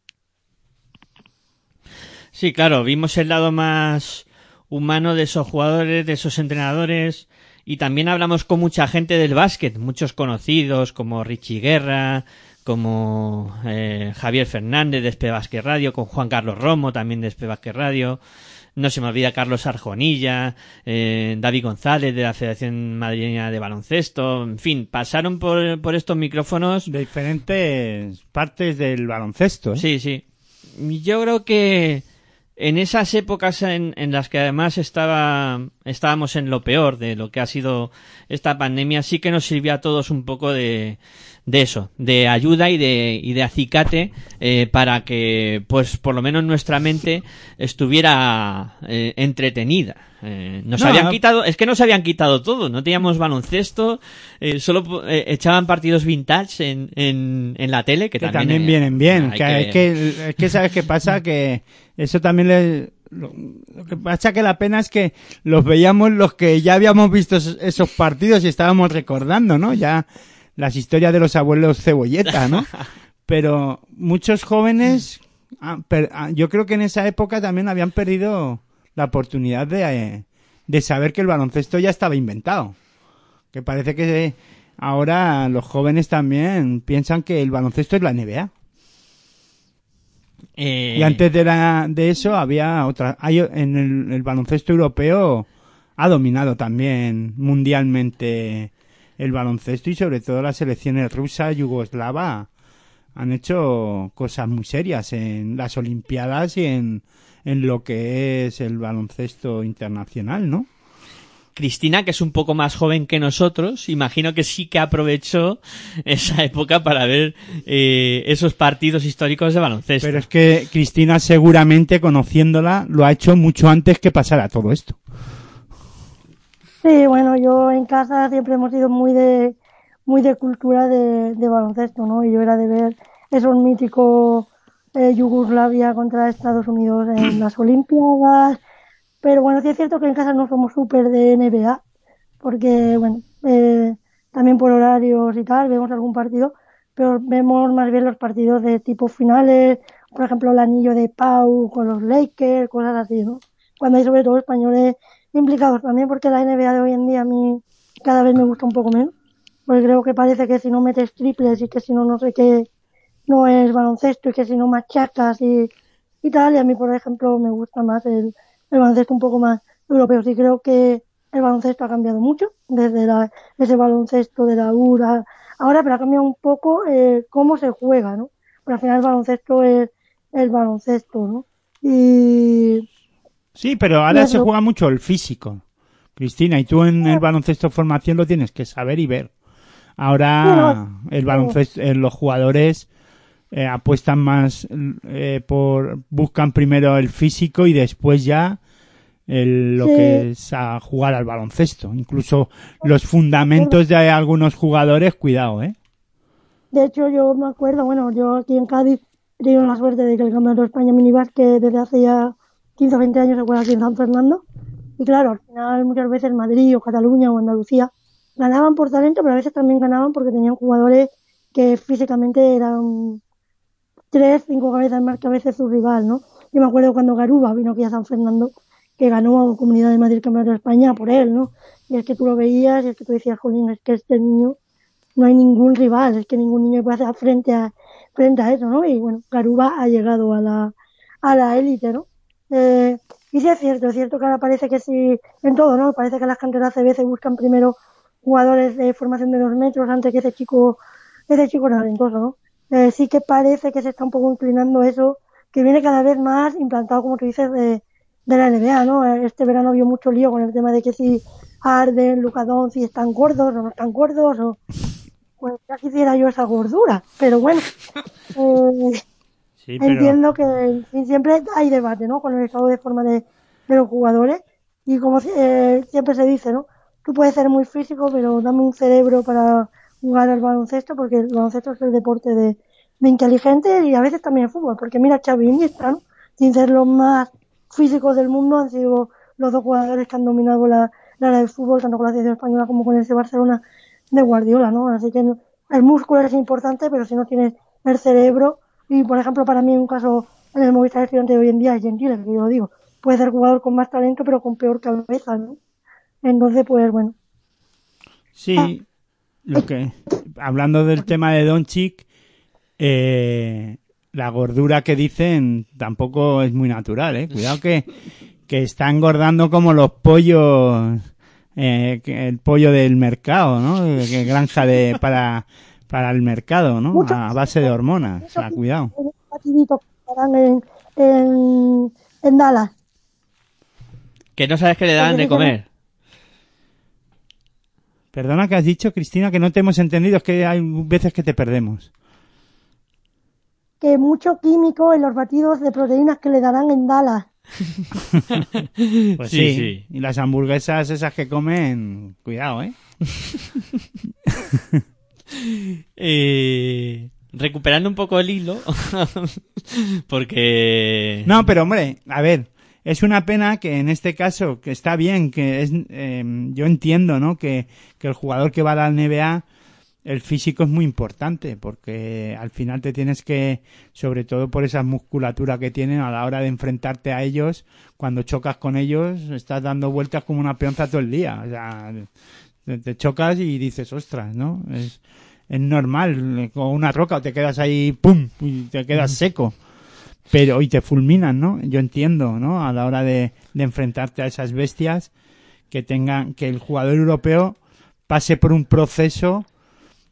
Sí, claro, vimos el lado más humano de esos jugadores, de esos entrenadores, y también hablamos con mucha gente del básquet, muchos conocidos como Richie Guerra, como eh, Javier Fernández de Espe Básquet Radio, con Juan Carlos Romo también de Espe Básquet Radio, no se me olvida Carlos Arjonilla, eh, David González de la Federación Madrileña de Baloncesto, en fin, pasaron por, por estos micrófonos. De diferentes partes del baloncesto. ¿eh? Sí, sí. Yo creo que en esas épocas en, en las que además estaba, estábamos en lo peor de lo que ha sido esta pandemia, sí que nos sirvió a todos un poco de, de eso, de ayuda y de, y de acicate eh, para que, pues, por lo menos nuestra mente estuviera eh, entretenida. Eh, nos No, habían quitado, es que nos habían quitado todo, no teníamos baloncesto, eh, solo eh, echaban partidos vintage en, en, en la tele, que, que también, también vienen bien. Que, es, que, es que sabes qué pasa, que eso también le... Lo, lo que pasa que la pena es que los veíamos los que ya habíamos visto esos, esos partidos y estábamos recordando, ¿no? Ya las historias de los abuelos cebolleta, ¿no? Pero muchos jóvenes, ah, per- ah, yo creo que en esa época también habían perdido la oportunidad de, eh, de saber que el baloncesto ya estaba inventado. Que parece que ahora los jóvenes también piensan que el baloncesto es la NBA. Eh, Y antes de, la, de eso había otra. Hay, en el, baloncesto europeo ha dominado también mundialmente el baloncesto y sobre todo las selecciones rusa, yugoslava han hecho cosas muy serias en las Olimpiadas y en, en lo que es el baloncesto internacional, ¿no? Cristina, que es un poco más joven que nosotros, imagino que sí que aprovechó esa época para ver eh, esos partidos históricos de baloncesto. Pero es que Cristina seguramente conociéndola lo ha hecho mucho antes que pasara todo esto. Sí, bueno, yo en casa siempre hemos sido muy de muy de cultura de, de baloncesto, ¿no? Y yo era de ver esos míticos eh, Yugoslavia contra Estados Unidos en las Olimpiadas. Pero bueno, sí es cierto que en casa no somos súper de NBA, porque, bueno, eh, también por horarios y tal, vemos algún partido, pero vemos más bien los partidos de tipo finales, por ejemplo, el anillo de Pau con los Lakers, cosas así, ¿no? Cuando hay sobre todo españoles implicados también, porque la NBA de hoy en día a mí cada vez me gusta un poco menos, porque creo que parece que si no metes triples y que si no no sé qué, no es baloncesto y que si no machacas y, y tal, y a mí, por ejemplo, me gusta más el, el baloncesto un poco más europeo. Sí creo que el baloncesto ha cambiado mucho desde la, ese baloncesto de la URA ahora, pero ha cambiado un poco eh, cómo se juega, ¿no? Pero al final el baloncesto es el baloncesto, ¿no? Y Sí, pero ahora se juega mucho el físico. Cristina, y tú en el baloncesto formación lo tienes que saber y ver. Ahora el baloncesto, los jugadores eh, apuestan más eh, por, buscan primero el físico y después ya el- lo Sí. que es a jugar al baloncesto. Incluso los fundamentos de algunos jugadores, cuidado, ¿eh? De hecho, yo me acuerdo, bueno, yo aquí en Cádiz he tenido la suerte de que el Campeonato de España Minibásquet desde hace ya 15 o 20 años se juega aquí en San Fernando. Y claro, al final muchas veces Madrid o Cataluña o Andalucía ganaban por talento, pero a veces también ganaban porque tenían jugadores que físicamente eran tres, cinco cabezas más que a veces su rival, ¿no? Yo me acuerdo cuando Garuba vino aquí a San Fernando, que ganó a Comunidad de Madrid Campeonato de España por él, ¿no? Y es que tú lo veías y es que tú decías, jolín, es que este niño no hay ningún rival, es que ningún niño puede hacer frente a, frente a eso, ¿no? Y bueno, Garuba ha llegado a la, a la élite, ¿no? Eh, y sí es cierto, es cierto que ahora parece que sí, en todo, ¿no? Parece que las canteras CB se buscan primero jugadores de formación de dos metros antes que ese chico, ese chico talentoso, ¿no? Eh, sí que parece que se está un poco inclinando eso, que viene cada vez más implantado, como tú dices, de, de la NBA, ¿no? Eh, Este verano había mucho lío con el tema de que si Arden, Luka Doncic están gordos o no están gordos, o pues ya quisiera yo esa gordura, pero bueno, eh, Sí, entiendo que en fin, siempre hay debate, ¿no? Con el estado de forma de, de los jugadores y como eh, siempre se dice, ¿no? Tú puedes ser muy físico, pero dame un cerebro para jugar al baloncesto, porque el baloncesto es el deporte de, de inteligente y a veces también el fútbol, porque mira Xavi y Iniesta, ¿no? Sin ser los más físicos del mundo, han sido los dos jugadores que han dominado la, la era del fútbol, tanto con la selección española como con ese Barcelona de Guardiola, ¿no? Así que el músculo es importante, pero si no tienes el cerebro, y por ejemplo, para mí un caso en el Movistar Estudiante de hoy en día es Gentile, que yo lo digo, puede ser jugador con más talento, pero con peor cabeza, ¿no? Entonces, pues bueno, Sí, lo que hablando del tema de Doncic, eh, la gordura que dicen tampoco es muy natural, eh. Cuidado que que está engordando como los pollos, eh, el pollo del mercado, ¿no? Que granja de para para el mercado, ¿no? A base de hormonas, o sea, cuidado. en, en, en Dallas. Que no sabes que le dan de comer. Perdona que has dicho, Cristina, que no te hemos entendido, es que hay veces que te perdemos. Que mucho químico en los batidos de proteínas que le darán en Dallas. Pues Sí, sí, sí. Y las hamburguesas esas que comen, cuidado, ¿eh? Eh, recuperando un poco el hilo, porque... No, pero hombre, a ver, es una pena que en este caso, que está bien, que es, eh, yo entiendo, ¿no? Que, que el jugador que va a la NBA, el físico es muy importante, porque al final te tienes que, sobre todo por esa musculatura que tienen a la hora de enfrentarte a ellos, cuando chocas con ellos, estás dando vueltas como una peonza todo el día, o sea, te, te chocas y dices, ostras, ¿no? Es, es normal, con una roca te quedas ahí, ¡pum! y te quedas seco pero y te fulminan, ¿no? Yo entiendo, ¿no? A la hora de, enfrentarte a esas bestias que tengan que el jugador europeo pase por un proceso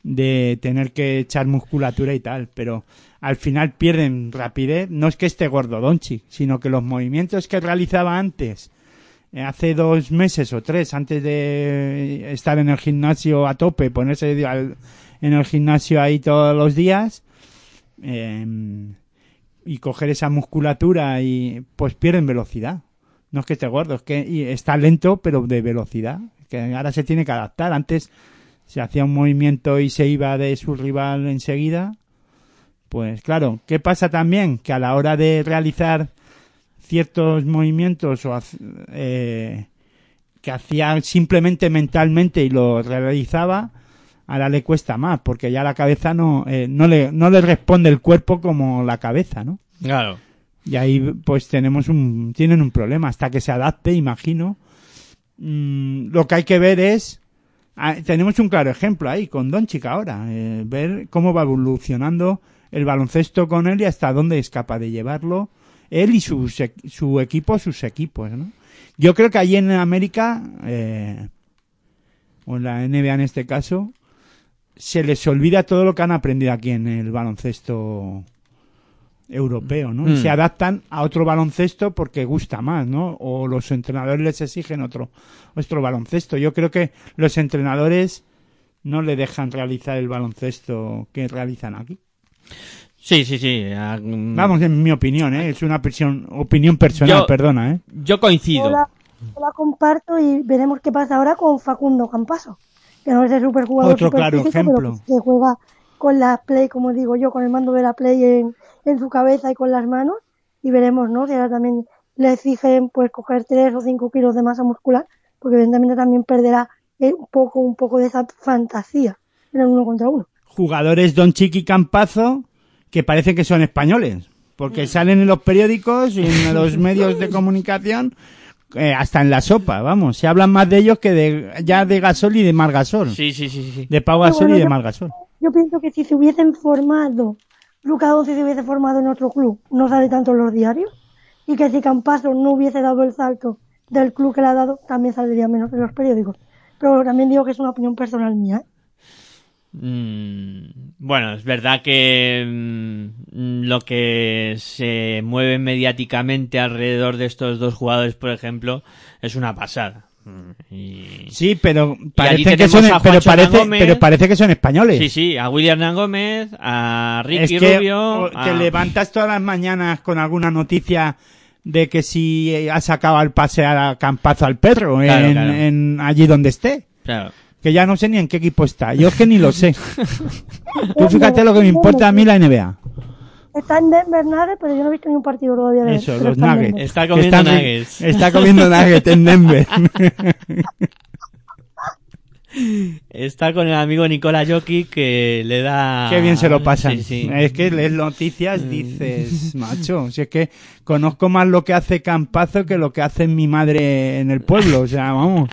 de tener que echar musculatura y tal, pero al final pierden rapidez, no es que esté gordo Donchi, sino que los movimientos que realizaba antes, eh, hace dos meses o tres, antes de estar en el gimnasio a tope, ponerse en el gimnasio ahí todos los días, eh, y coger esa musculatura y pues pierden velocidad. No es que esté gordo, es que está lento, pero de velocidad. Que ahora se tiene que adaptar. Antes se hacía un movimiento y se iba de su rival enseguida. Pues claro, ¿qué pasa también? Que a la hora de realizar ciertos movimientos o eh, que hacía simplemente mentalmente y lo realizaba, ahora le cuesta más, porque ya la cabeza no, eh, no, le, no le responde el cuerpo como la cabeza, ¿no? Claro. Y ahí pues tenemos un, tienen un problema hasta que se adapte, imagino. Mm, lo que hay que ver es, ah, tenemos un claro ejemplo ahí con Doncic ahora, eh, ver cómo va evolucionando el baloncesto con él y hasta dónde es capaz de llevarlo él y su, su equipo, sus equipos, ¿no? Yo creo que allí en América, eh, o en la NBA en este caso, se les olvida todo lo que han aprendido aquí en el baloncesto europeo, ¿no? Y Mm. se adaptan a otro baloncesto porque gusta más, ¿no? O los entrenadores les exigen otro, otro baloncesto. Yo creo que los entrenadores no le dejan realizar el baloncesto que realizan aquí. Sí, sí, sí. ah, mm, Vamos, en mi opinión, ¿eh? Es una presión, opinión personal, Yo- perdona, ¿eh? Yo coincido. Yo la, yo la comparto y veremos qué pasa ahora con Facundo Campaso, que no es el superjugador Otro claro superfísico, pero ejemplo. que juega con la play, como digo yo, con el mando de la play en, en su cabeza y con las manos, y veremos, ¿no? Si ahora también le exigen pues coger 3 o 5 kilos de masa muscular, porque evidentemente también perderá eh, un poco, un poco de esa fantasía en el uno contra uno. Jugadores Don Chiqui Campazo que parece que son españoles, porque salen en los periódicos y en los medios de comunicación eh, hasta en la sopa, vamos, se hablan más de ellos que de ya de Gasol y de Margasol, Sí, sí, sí, sí. de Pau Gasol bueno, y de yo- Margasol. Yo pienso que si se hubiesen formado, Luca Doncic se hubiese formado en otro club, no sale tanto en los diarios, y que si Campaso no hubiese dado el salto del club que le ha dado, también saldría menos en los periódicos. Pero también digo que es una opinión personal mía. ¿eh? Mm, bueno, es verdad que mm, lo que se mueve mediáticamente alrededor de estos dos jugadores, por ejemplo, es una pasada. Mm, Y... Sí, pero parece que son, pero parece, Gómez. pero parece que son españoles. Sí, sí, a William Hernán Gómez, a Ricky es que Rubio. te a- levantas todas las mañanas con alguna noticia de que si has acabado el pasear a campazo al perro Claro, en, claro. en allí donde esté. Claro. Que ya no sé ni en qué equipo está. Yo es que ni lo sé. Tú fíjate lo que me importa a mí la NBA. Está en Denver Nuggets, pero yo no he visto ni un partido todavía de Eso, los está nuggets. Está comiendo Están- nuggets. Está comiendo nuggets en Denver. Está con el amigo Nicola Jockey que le da... Qué bien se lo pasan. Sí, sí. Es que lees noticias, dices, macho, si es que conozco más lo que hace Campazo que lo que hace mi madre en el pueblo, o sea, vamos.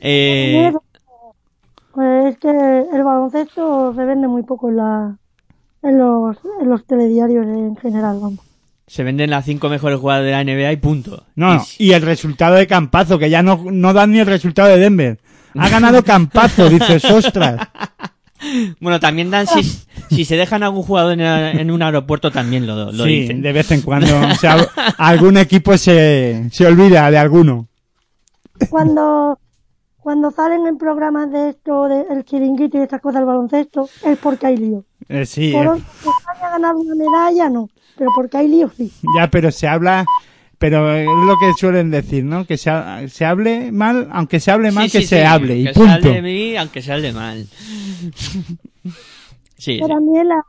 Eh, Pues es que el baloncesto se vende muy poco en, la, en, los, en los telediarios en general, vamos. se venden las cinco mejores jugadoras de la NBA y punto. No, Y no, y el resultado de Campazo, que ya no, no dan ni el resultado de Denver. Ha ganado Campazo, dices, ostras. Bueno, también dan si, si se dejan algún jugador en, en un aeropuerto también lo, lo sí, dicen. de vez en cuando. O sea, algún equipo se, se olvida de alguno. Cuando, cuando salen en programas de esto, de el chiringuito y estas cosas del baloncesto, es porque hay lío. Eh, sí, Por eh, otro, que España ha ganado una medalla, no. Pero porque hay lío, sí. ya, pero se habla, pero es lo que suelen decir, ¿no? Que se, ha- se hable mal, aunque se hable mal, Sí, que sí, se sí, hable, y que se punto. hable de mí, aunque se hable mal. Sí, Pero también la,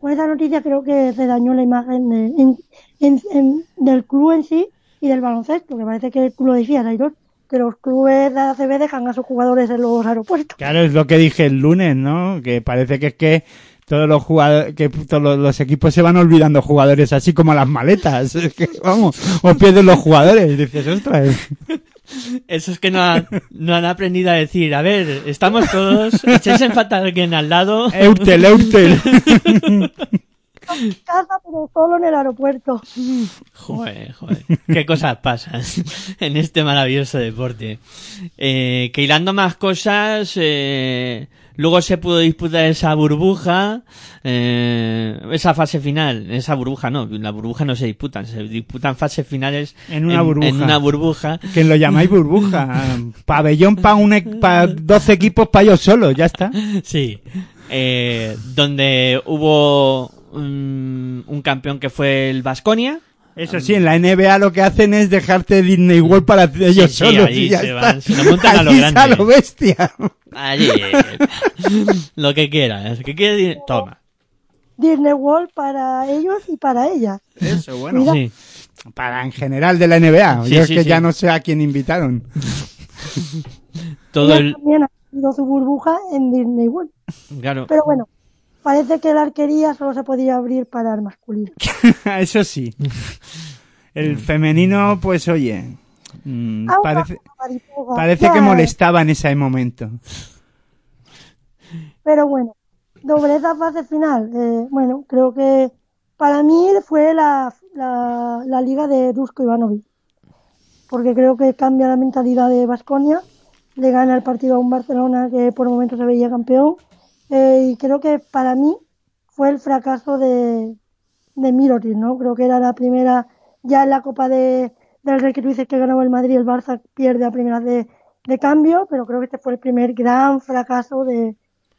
con esa noticia creo que se dañó la imagen de- en- en- en- del club en sí y del baloncesto, que parece que tú lo decías, Aitor, que los clubes de ACB dejan a sus jugadores en los aeropuertos. Claro, es lo que dije el lunes, ¿no? Que parece que es que todos los jugadores, que todos los, equipos se van olvidando jugadores así como las maletas. Es que, vamos, o pierden los jugadores. Y dices, ostras. Eso es que no, ha- no han aprendido a decir, a ver, estamos todos, echéis en falta alguien al lado. Eutel, Eutel. Casa, pero solo en el aeropuerto. Joder, joder. Qué cosas pasan en este maravilloso deporte. Eh, que hilando más cosas, eh, luego se pudo disputar esa burbuja, eh, esa fase final, esa burbuja no, la burbuja no se disputan, se disputan fases finales En una burbuja. En una burbuja. Que lo llamáis burbuja. Pabellón para un, e- pa 12 equipos para ellos solos, ya está. Sí. Eh, donde hubo un campeón que fue el Vasconia. Eso sí, en la NBA lo que hacen es dejarte Disney World para ellos sí, solos allí y ya se está. van, se lo montan a lo grande. a lo bestia. Allí. lo que quieras. ¿Qué quieres? Toma. Disney World para ellos y para ellas. Eso, bueno. Mira. Sí. Para en general de la NBA. Sí, Yo es sí, que sí. ya no sé a quién invitaron. Todo el. también han tenido su burbuja en Disney World. Claro. Pero bueno, parece que la arquería solo se podía abrir para el masculino. Eso sí. El femenino, pues oye, mm, parece, que molestaba en ese momento. Pero bueno, doble esa fase final. eh, bueno, creo que para mí fue la, la, la liga de Dusko Ivanovic. Porque creo que cambia la mentalidad de Vasconia. Le gana el partido a un Barcelona que por el momento se veía campeón. Eh, y creo que para mí fue el fracaso de, de Mirotic, ¿no? Creo que era la primera, ya en la Copa de, del Rey que tú dices que ganó el Madrid, el Barça pierde a primeras de, de cambio, pero creo que este fue el primer gran fracaso de,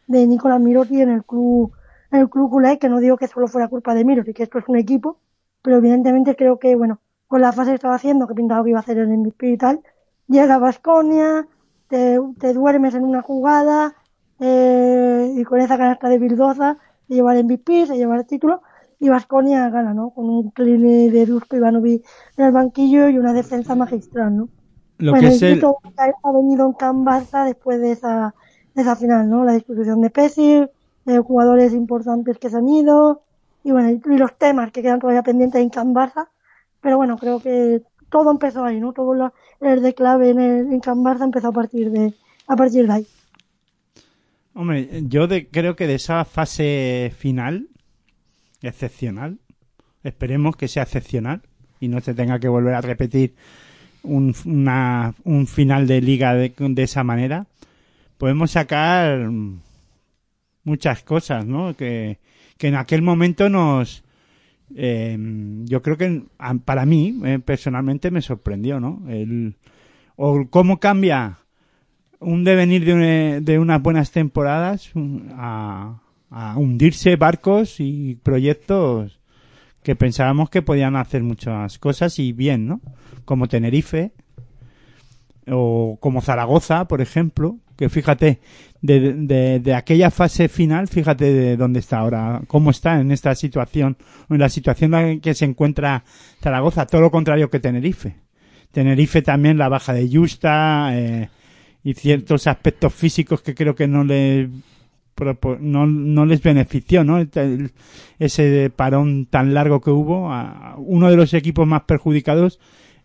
de Nicolás Mirotic en el club, en el club culé, que no digo que solo fuera culpa de Mirotic, que esto es un equipo, pero evidentemente creo que, bueno, con la fase que estaba haciendo, que pintaba que iba a hacer el MVP y tal, llega Vasconia, te, te duermes en una jugada, eh, y con esa canasta de Bildoza, se lleva el MVP, se lleva el título, y Vasconia gana, ¿no? Con un clean de Dusko Ivanovic en el banquillo y una defensa magistral, ¿no? Lo bueno, que es el, ha venido en Can Barça después de esa, de esa final, ¿no? La disposición de Pesir, eh, jugadores importantes que se han ido, y bueno, y, los temas que quedan todavía pendientes en Can Barça, pero bueno, creo que todo empezó ahí, ¿no? Todo lo, el de clave en, el, en empezó a partir de, a partir de ahí. Hombre, yo de- creo que de esa fase final, excepcional, esperemos que sea excepcional y no se tenga que volver a repetir un, una- un final de liga de, de esa manera, podemos sacar muchas cosas, ¿no? Que, que en aquel momento nos... eh, yo creo que para mí, eh, personalmente, me sorprendió, ¿no? El, o cómo cambia un devenir de, une- de unas buenas temporadas a, a hundirse barcos y proyectos que pensábamos que podían hacer muchas cosas y bien, ¿no? Como Tenerife o como Zaragoza, por ejemplo, que fíjate, de, de, de aquella fase final, fíjate de dónde está ahora, cómo está en esta situación, en la situación en que se encuentra Zaragoza, todo lo contrario que Tenerife. Tenerife también la baja de Justa, eh, y ciertos aspectos físicos que creo que no les propo- no, no les benefició, ¿no? Ese parón tan largo que hubo, a uno de los equipos más perjudicados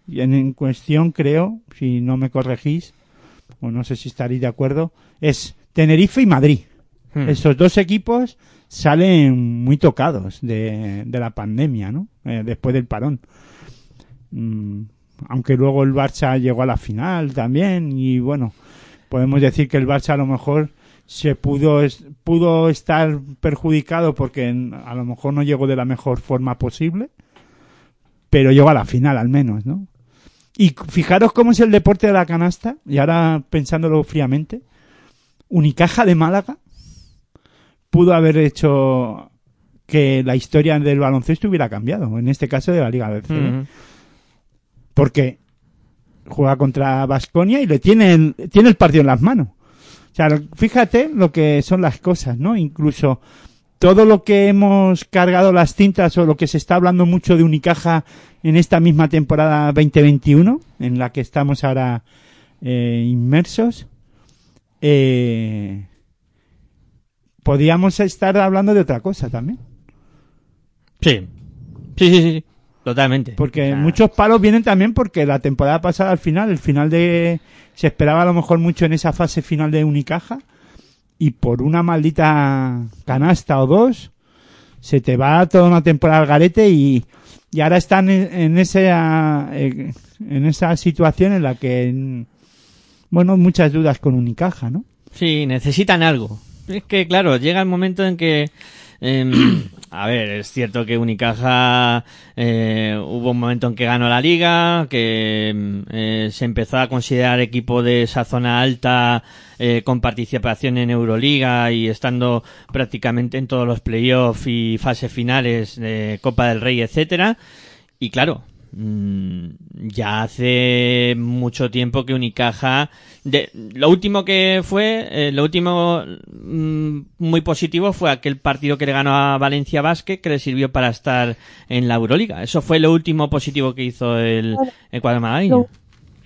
y en, en cuestión creo, si no me corregís, o no sé si estaréis de acuerdo, es Tenerife y Madrid. Hmm. Esos dos equipos salen muy tocados de, de la pandemia, ¿no? Eh, después del parón. Mm, aunque luego el Barça llegó a la final también y bueno, podemos decir que el Barça a lo mejor se pudo es- pudo estar perjudicado porque en- a lo mejor no llegó de la mejor forma posible, pero llegó a la final al menos, ¿no? Y fijaros cómo es el deporte de la canasta, y ahora pensándolo fríamente, Unicaja de Málaga pudo haber hecho que la historia del baloncesto hubiera cambiado, en este caso de la Liga del Mm. porque juega contra Vasconia y le tiene el, tiene el partido en las manos. O sea, fíjate lo que son las cosas, ¿no? Incluso todo lo que hemos cargado las cintas o lo que se está hablando mucho de Unicaja en esta misma temporada 2021, en la que estamos ahora eh, inmersos, eh, podríamos estar hablando de otra cosa también. Sí, sí, sí. Totalmente. Porque O sea, muchos palos vienen también porque la temporada pasada al final, el final de... Se esperaba a lo mejor mucho en esa fase final de Unicaja y por una maldita canasta o dos se te va toda una temporada al garete y, y ahora están en, en ese, ah, eh, en esa situación en la que, bueno, muchas dudas con Unicaja, ¿no? Sí, necesitan algo. Es que, claro, llega el momento en que... em, a ver, es cierto que Unicaja eh, hubo un momento en que ganó la liga, que em, eh, se empezó a considerar equipo de esa zona alta eh, con participación en Euroliga y estando prácticamente en todos los playoffs y fases finales de Copa del Rey, etcétera. Y claro, ya hace mucho tiempo que Unicaja de, lo último que fue eh, lo último mm, muy positivo fue aquel partido que le ganó a Valencia Basket que le sirvió para estar en la Euroliga eso fue lo último positivo que hizo el, el cuadro Lo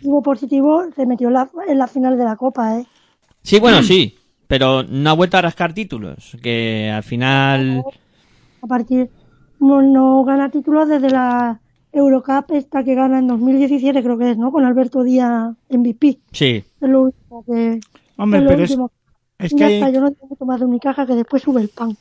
hubo positivo, se metió en la, en la final de la Copa, ¿eh? sí bueno sí pero no ha vuelto a rascar títulos que al final A partir, no, no gana títulos desde la Eurocup esta que gana en 2017, creo que es, ¿no? Con Alberto Díaz MVP. sí Es lo último que. Hombre, es lo pero es, último. es Y que ya hay, está, yo no tengo que tomar de mi caja que después sube el pan.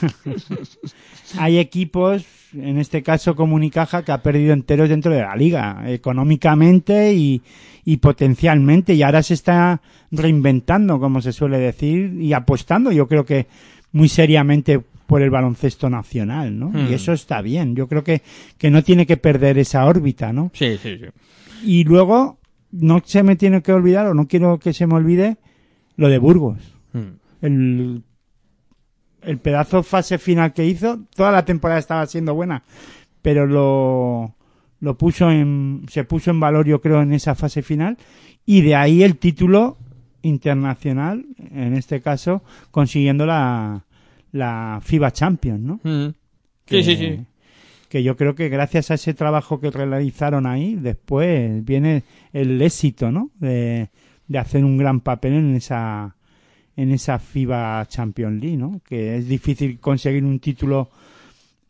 hay equipos, en este caso como Unicaja, que ha perdido enteros dentro de la liga, económicamente y, y potencialmente, y ahora se está reinventando, como se suele decir, y apostando, yo creo que muy seriamente por el baloncesto nacional, ¿no? Hmm. Y eso está bien, yo creo que, que no tiene que perder esa órbita, ¿no? sí sí sí Y luego, no se me tiene que olvidar, o no quiero que se me olvide, lo de Burgos Mm. el, el pedazo fase final que hizo, toda la temporada estaba siendo buena, pero lo, lo puso en, se puso en valor yo creo en esa fase final y de ahí el título internacional, en este caso, consiguiendo la, la FIBA Champions, ¿no? Mm. que, sí sí sí que yo creo que gracias a ese trabajo que realizaron ahí, después viene el éxito, ¿no? De, de hacer un gran papel en esa en esa FIBA Champions League, ¿no? Que es difícil conseguir un título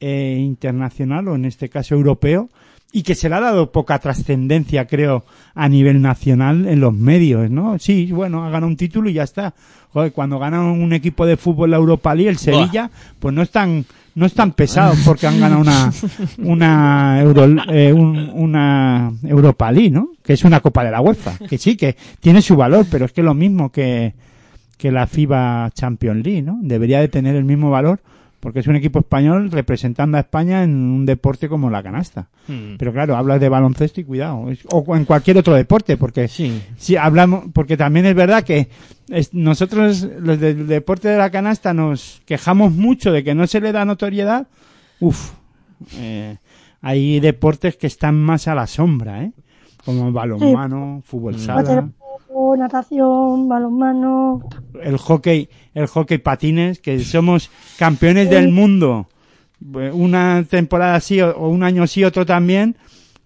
eh, internacional o en este caso europeo y que se le ha dado poca trascendencia, creo, a nivel nacional en los medios, ¿no? Sí, bueno, ha ganado un título y ya está. Joder, cuando gana un equipo de fútbol la Europa League, el Sevilla, pues no están no están pesados porque han ganado una una Euro, eh, un- una Europa League, ¿no? Que es una Copa de la UEFA, que sí que tiene su valor, pero es que es lo mismo que que la FIBA Champions League, ¿no? Debería de tener el mismo valor porque es un equipo español representando a España en un deporte como la canasta. Mm. Pero claro, hablas de baloncesto y cuidado, o en cualquier otro deporte, porque sí si hablamos, porque también es verdad que es- nosotros los del deporte de la canasta nos quejamos mucho de que no se le da notoriedad. Uf, eh, hay deportes que están más a la sombra, ¿eh? Como balonmano, fútbol sala, Natación, balonmano. el hockey, el hockey patines, que somos campeones del mundo eh, una temporada sí o un año sí, otro también,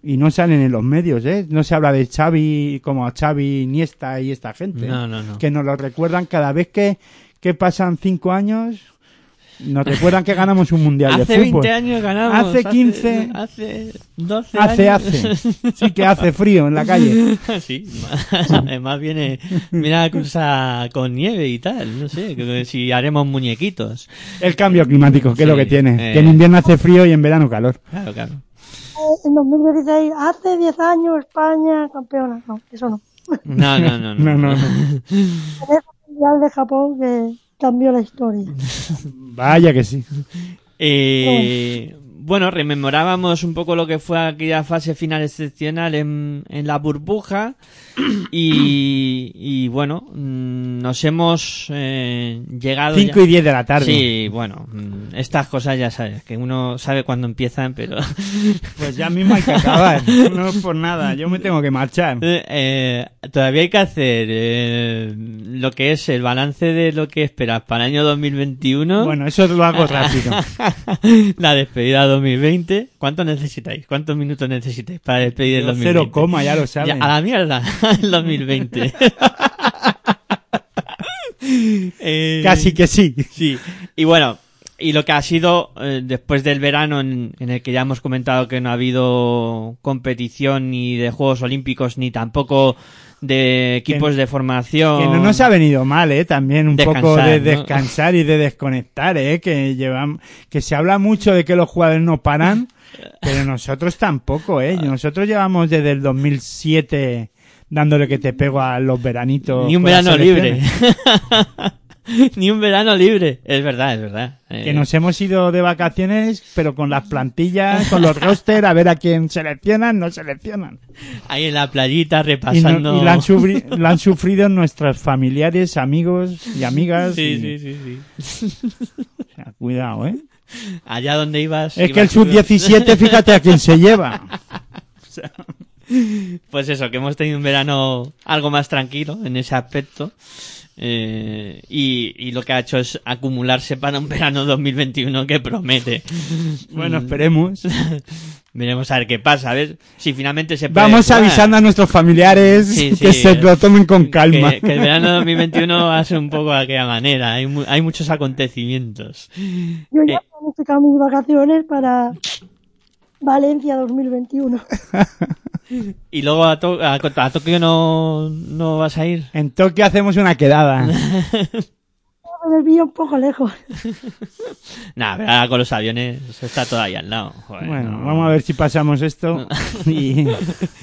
Y no salen en los medios, ¿eh? No se habla de Xavi como Xavi, Iniesta y esta gente. No, no, no. Que nos lo recuerdan cada vez que, que pasan cinco años. Nos recuerdan que ganamos un mundial de Hace fútbol. 20 años ganamos. Hace 15. Hace 12 Hace, años. hace. Sí que hace frío en la calle. sí, además viene, viene la cosa con nieve y tal, no sé, que si haremos muñequitos. El cambio climático, que es lo que tiene. eh. Que en invierno hace frío y en verano calor. Claro, claro. Eh, En 2016, hace 10 años España campeona. No, eso no. No, no, no. No, no, no. En ese mundial de Japón que cambió la historia. Vaya que sí. Eh, bueno, rememorábamos un poco lo que fue aquella fase final excepcional en, en la burbuja y, y bueno, mm, nos hemos eh, llegado... ya- 5 y 10 de la tarde. Sí, bueno, mm, estas cosas ya sabes, que uno sabe cuándo empiezan, pero Pues ya mismo hay que acabar. No es por nada. Yo me tengo que marchar. eh, todavía hay que hacer eh, lo que es el balance de lo que esperas para el año 2021. Bueno, eso lo hago rápido. la despedida 2020. ¿Cuánto necesitáis? ¿Cuántos minutos necesitáis para despedir el Yo 2020? Cero coma, ya lo Ya, saben. a la mierda, el 2020. Eh, Casi que sí. Sí. Y bueno, y lo que ha sido eh, después del verano en, en el que ya hemos comentado que no ha habido competición ni de Juegos Olímpicos ni tampoco de equipos Que- de formación. Que no nos ha venido mal, ¿eh? También un Descansar, poco de ¿no? descansar y de desconectar, ¿eh? Que llevan, que se habla mucho de que los jugadores no paran, pero nosotros tampoco, ¿eh? Nosotros llevamos desde el 2007 dándole que te pego a los veranitos. Ni un verano libre. Ni un verano libre. Es verdad, es verdad. Eh, Que nos hemos ido de vacaciones, pero con las plantillas, con los roster, a ver a quién seleccionan, no seleccionan. Ahí en la playita Y, no- repasando. y la, han sufri- la han sufrido nuestros familiares, amigos y amigas. Sí, y- sí, sí, sí. o sea, cuidado, ¿eh? Allá donde ibas. Es ibas- que el sub-17, fíjate a quién se lleva. Pues eso, que hemos tenido un verano algo más tranquilo en ese aspecto. Eh, y, y lo que ha hecho es acumularse para un verano 2021 que promete. Bueno, esperemos. Veremos a ver qué pasa, a ver si finalmente se puede Vamos jugar. avisando a nuestros familiares Sí, que sí, se eh, lo tomen con calma. Que, que el verano 2021 va a ser un poco de aquella manera. Hay, mu- hay muchos acontecimios. Yo ya Eh. he planificado mis vacaciones para Valencia 2021. Y luego a, To- a, a Tokio no, no vas a ir. En Tokio hacemos una quedada. Me pillo un poco lejos. Nada, pero ahora con los aviones está todavía al lado. Joder, Bueno, no. vamos a ver si pasamos esto y,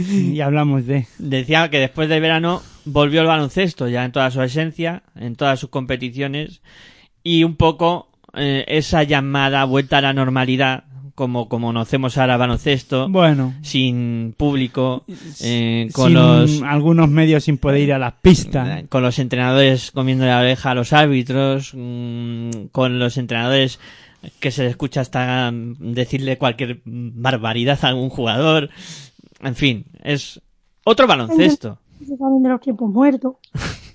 y hablamos de... Decía que después del verano volvió el baloncesto ya en toda su esencia, en todas sus competiciones y un poco eh, esa llamada vuelta a la normalidad como como conocemos ahora baloncesto Bueno, sin público eh, con sin los algunos medios sin poder ir a las pistas. con los entrenadores comiendo la oreja a los árbitros mm, con los entrenadores que se les escucha hasta decirle cualquier barbaridad a algún jugador en fin es otro baloncesto también de los tiempos muertos.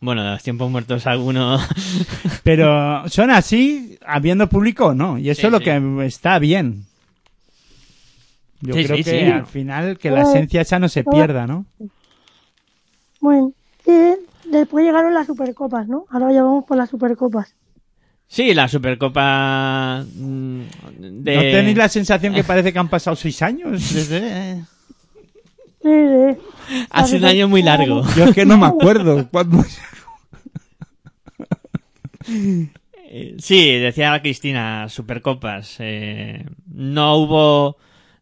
Bueno, de los tiempos muertos alguno. Pero son así, habiendo público o no. Y eso Sí, es lo sí. que está bien. Yo Sí, creo sí, que sí. al final que la esencia esa no se pierda, ¿no? Bueno, y después llegaron las supercopas, ¿no? Ahora ya vamos por las supercopas. Sí, la Supercopa mm, de... ¿No tenéis la sensación que parece que han pasado seis años? Desde... Sí, sí. Ha sido un año muy largo. Yo es que no me acuerdo. cuándo- Eh, Sí, decía Cristina, Supercopas. eh, no hubo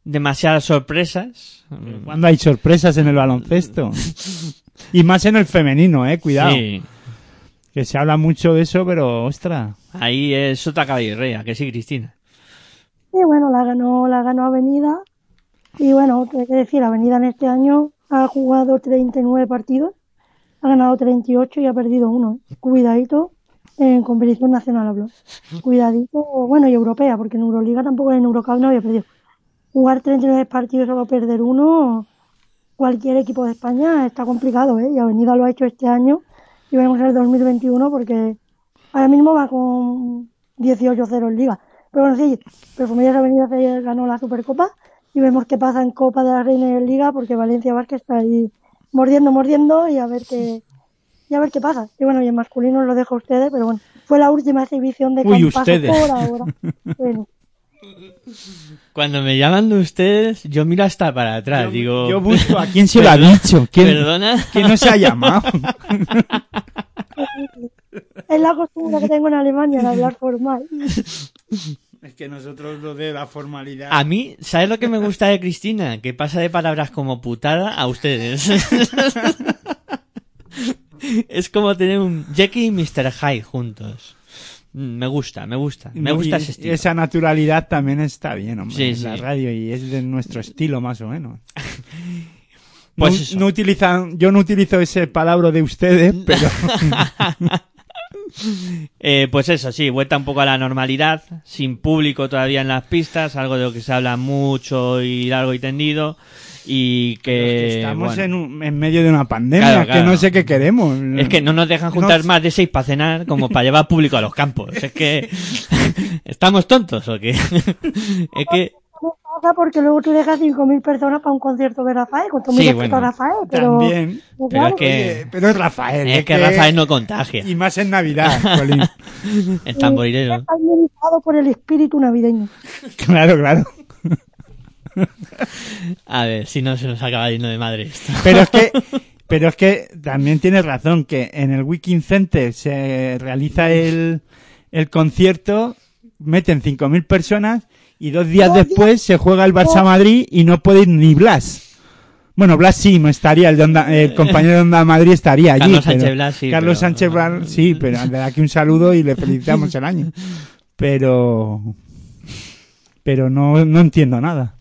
demasiadas sorpresas. Cuando hay sorpresas en el baloncesto. Y más en el femenino, eh, cuidado. Sí, Que se habla mucho de eso, pero ostras. ahí es otra caballería, que sí, Cristina. Y bueno, la ganó, la ganó Avenida. Y bueno, hay que decir, Avenida en este año ha jugado 39 partidos, ha ganado 38 y ha perdido uno. Cuidadito en competición nacional hablo. Cuidadito, bueno, y europea, porque en Euroliga tampoco en Eurocup no había perdido. Jugar 39 partidos solo perder uno, cualquier equipo de España está complicado, ¿eh? Y Avenida lo ha hecho este año y veremos el 2021 porque ahora mismo va con 18-0 en liga. Pero bueno, sí, Perfumerías Avenida se ganó la Supercopa y vemos qué pasa en Copa de la Reina y en Liga, porque Valencia Vázquez está ahí mordiendo, mordiendo y a ver qué y a ver qué pasa. Y bueno, y en masculino lo dejo a ustedes, pero bueno, fue la última exhibición de Uy, ustedes. por ahora. Bueno, Cuando me llaman de ustedes, yo miro hasta para atrás. digo, Yo busco a quién se lo ha dicho. ¿Quién, Perdona. quién no se ha llamado? es la costumbre que tengo en Alemania de hablar formal. Es que nosotros lo de la formalidad. A mí, ¿sabes lo que me gusta de Cristina? Que pasa de palabras como putada a ustedes. es como tener un Jackie y Mr. Hyde juntos. Mm, Me gusta, me gusta. Me Y gusta ese estilo. Esa naturalidad también está bien, hombre. Sí, en la radio y es de nuestro estilo, más o menos. Pues no, no utilizan, yo no utilizo ese palabra de ustedes, pero Eh, pues eso, sí, vuelta un poco a la normalidad, sin público todavía en las pistas, algo de lo que se habla mucho y largo y tendido, y que... estamos bueno, en, un- en medio de una pandemia, Claro, claro. que no sé qué queremos. Es que no nos dejan juntar No- más de seis para cenar como para llevar público a los campos. Es que... ¿Estamos tontos o qué? es que... Porque luego tú dejas 5.000 personas para un concierto de Rafael, con todo Sí, respeto bueno, a Rafael, pero... También. pero Pero es claro, que- Oye, pero es Rafael. Es que Rafael no contagia. Y más en Navidad, Colín. El tamborilero. está administrado por el espíritu navideño. claro, claro. A ver, si no se nos acaba yendo de madre esto. Pero es que, pero es que también tienes razón que en el Wiking Center se realiza el, el concierto, meten 5.000 personas y dos días después se juega el Barça. Madrid y no puede ir ni Blas. Bueno, Blas sí, no estaría, el, de Onda- el compañero de Onda Madrid estaría allí. Carlos pero- Sánchez Blas sí, Carlos pero- Sánchez Blas sí, pero le da aquí un saludo y le felicitamos el año. Pero, pero no, no entiendo nada.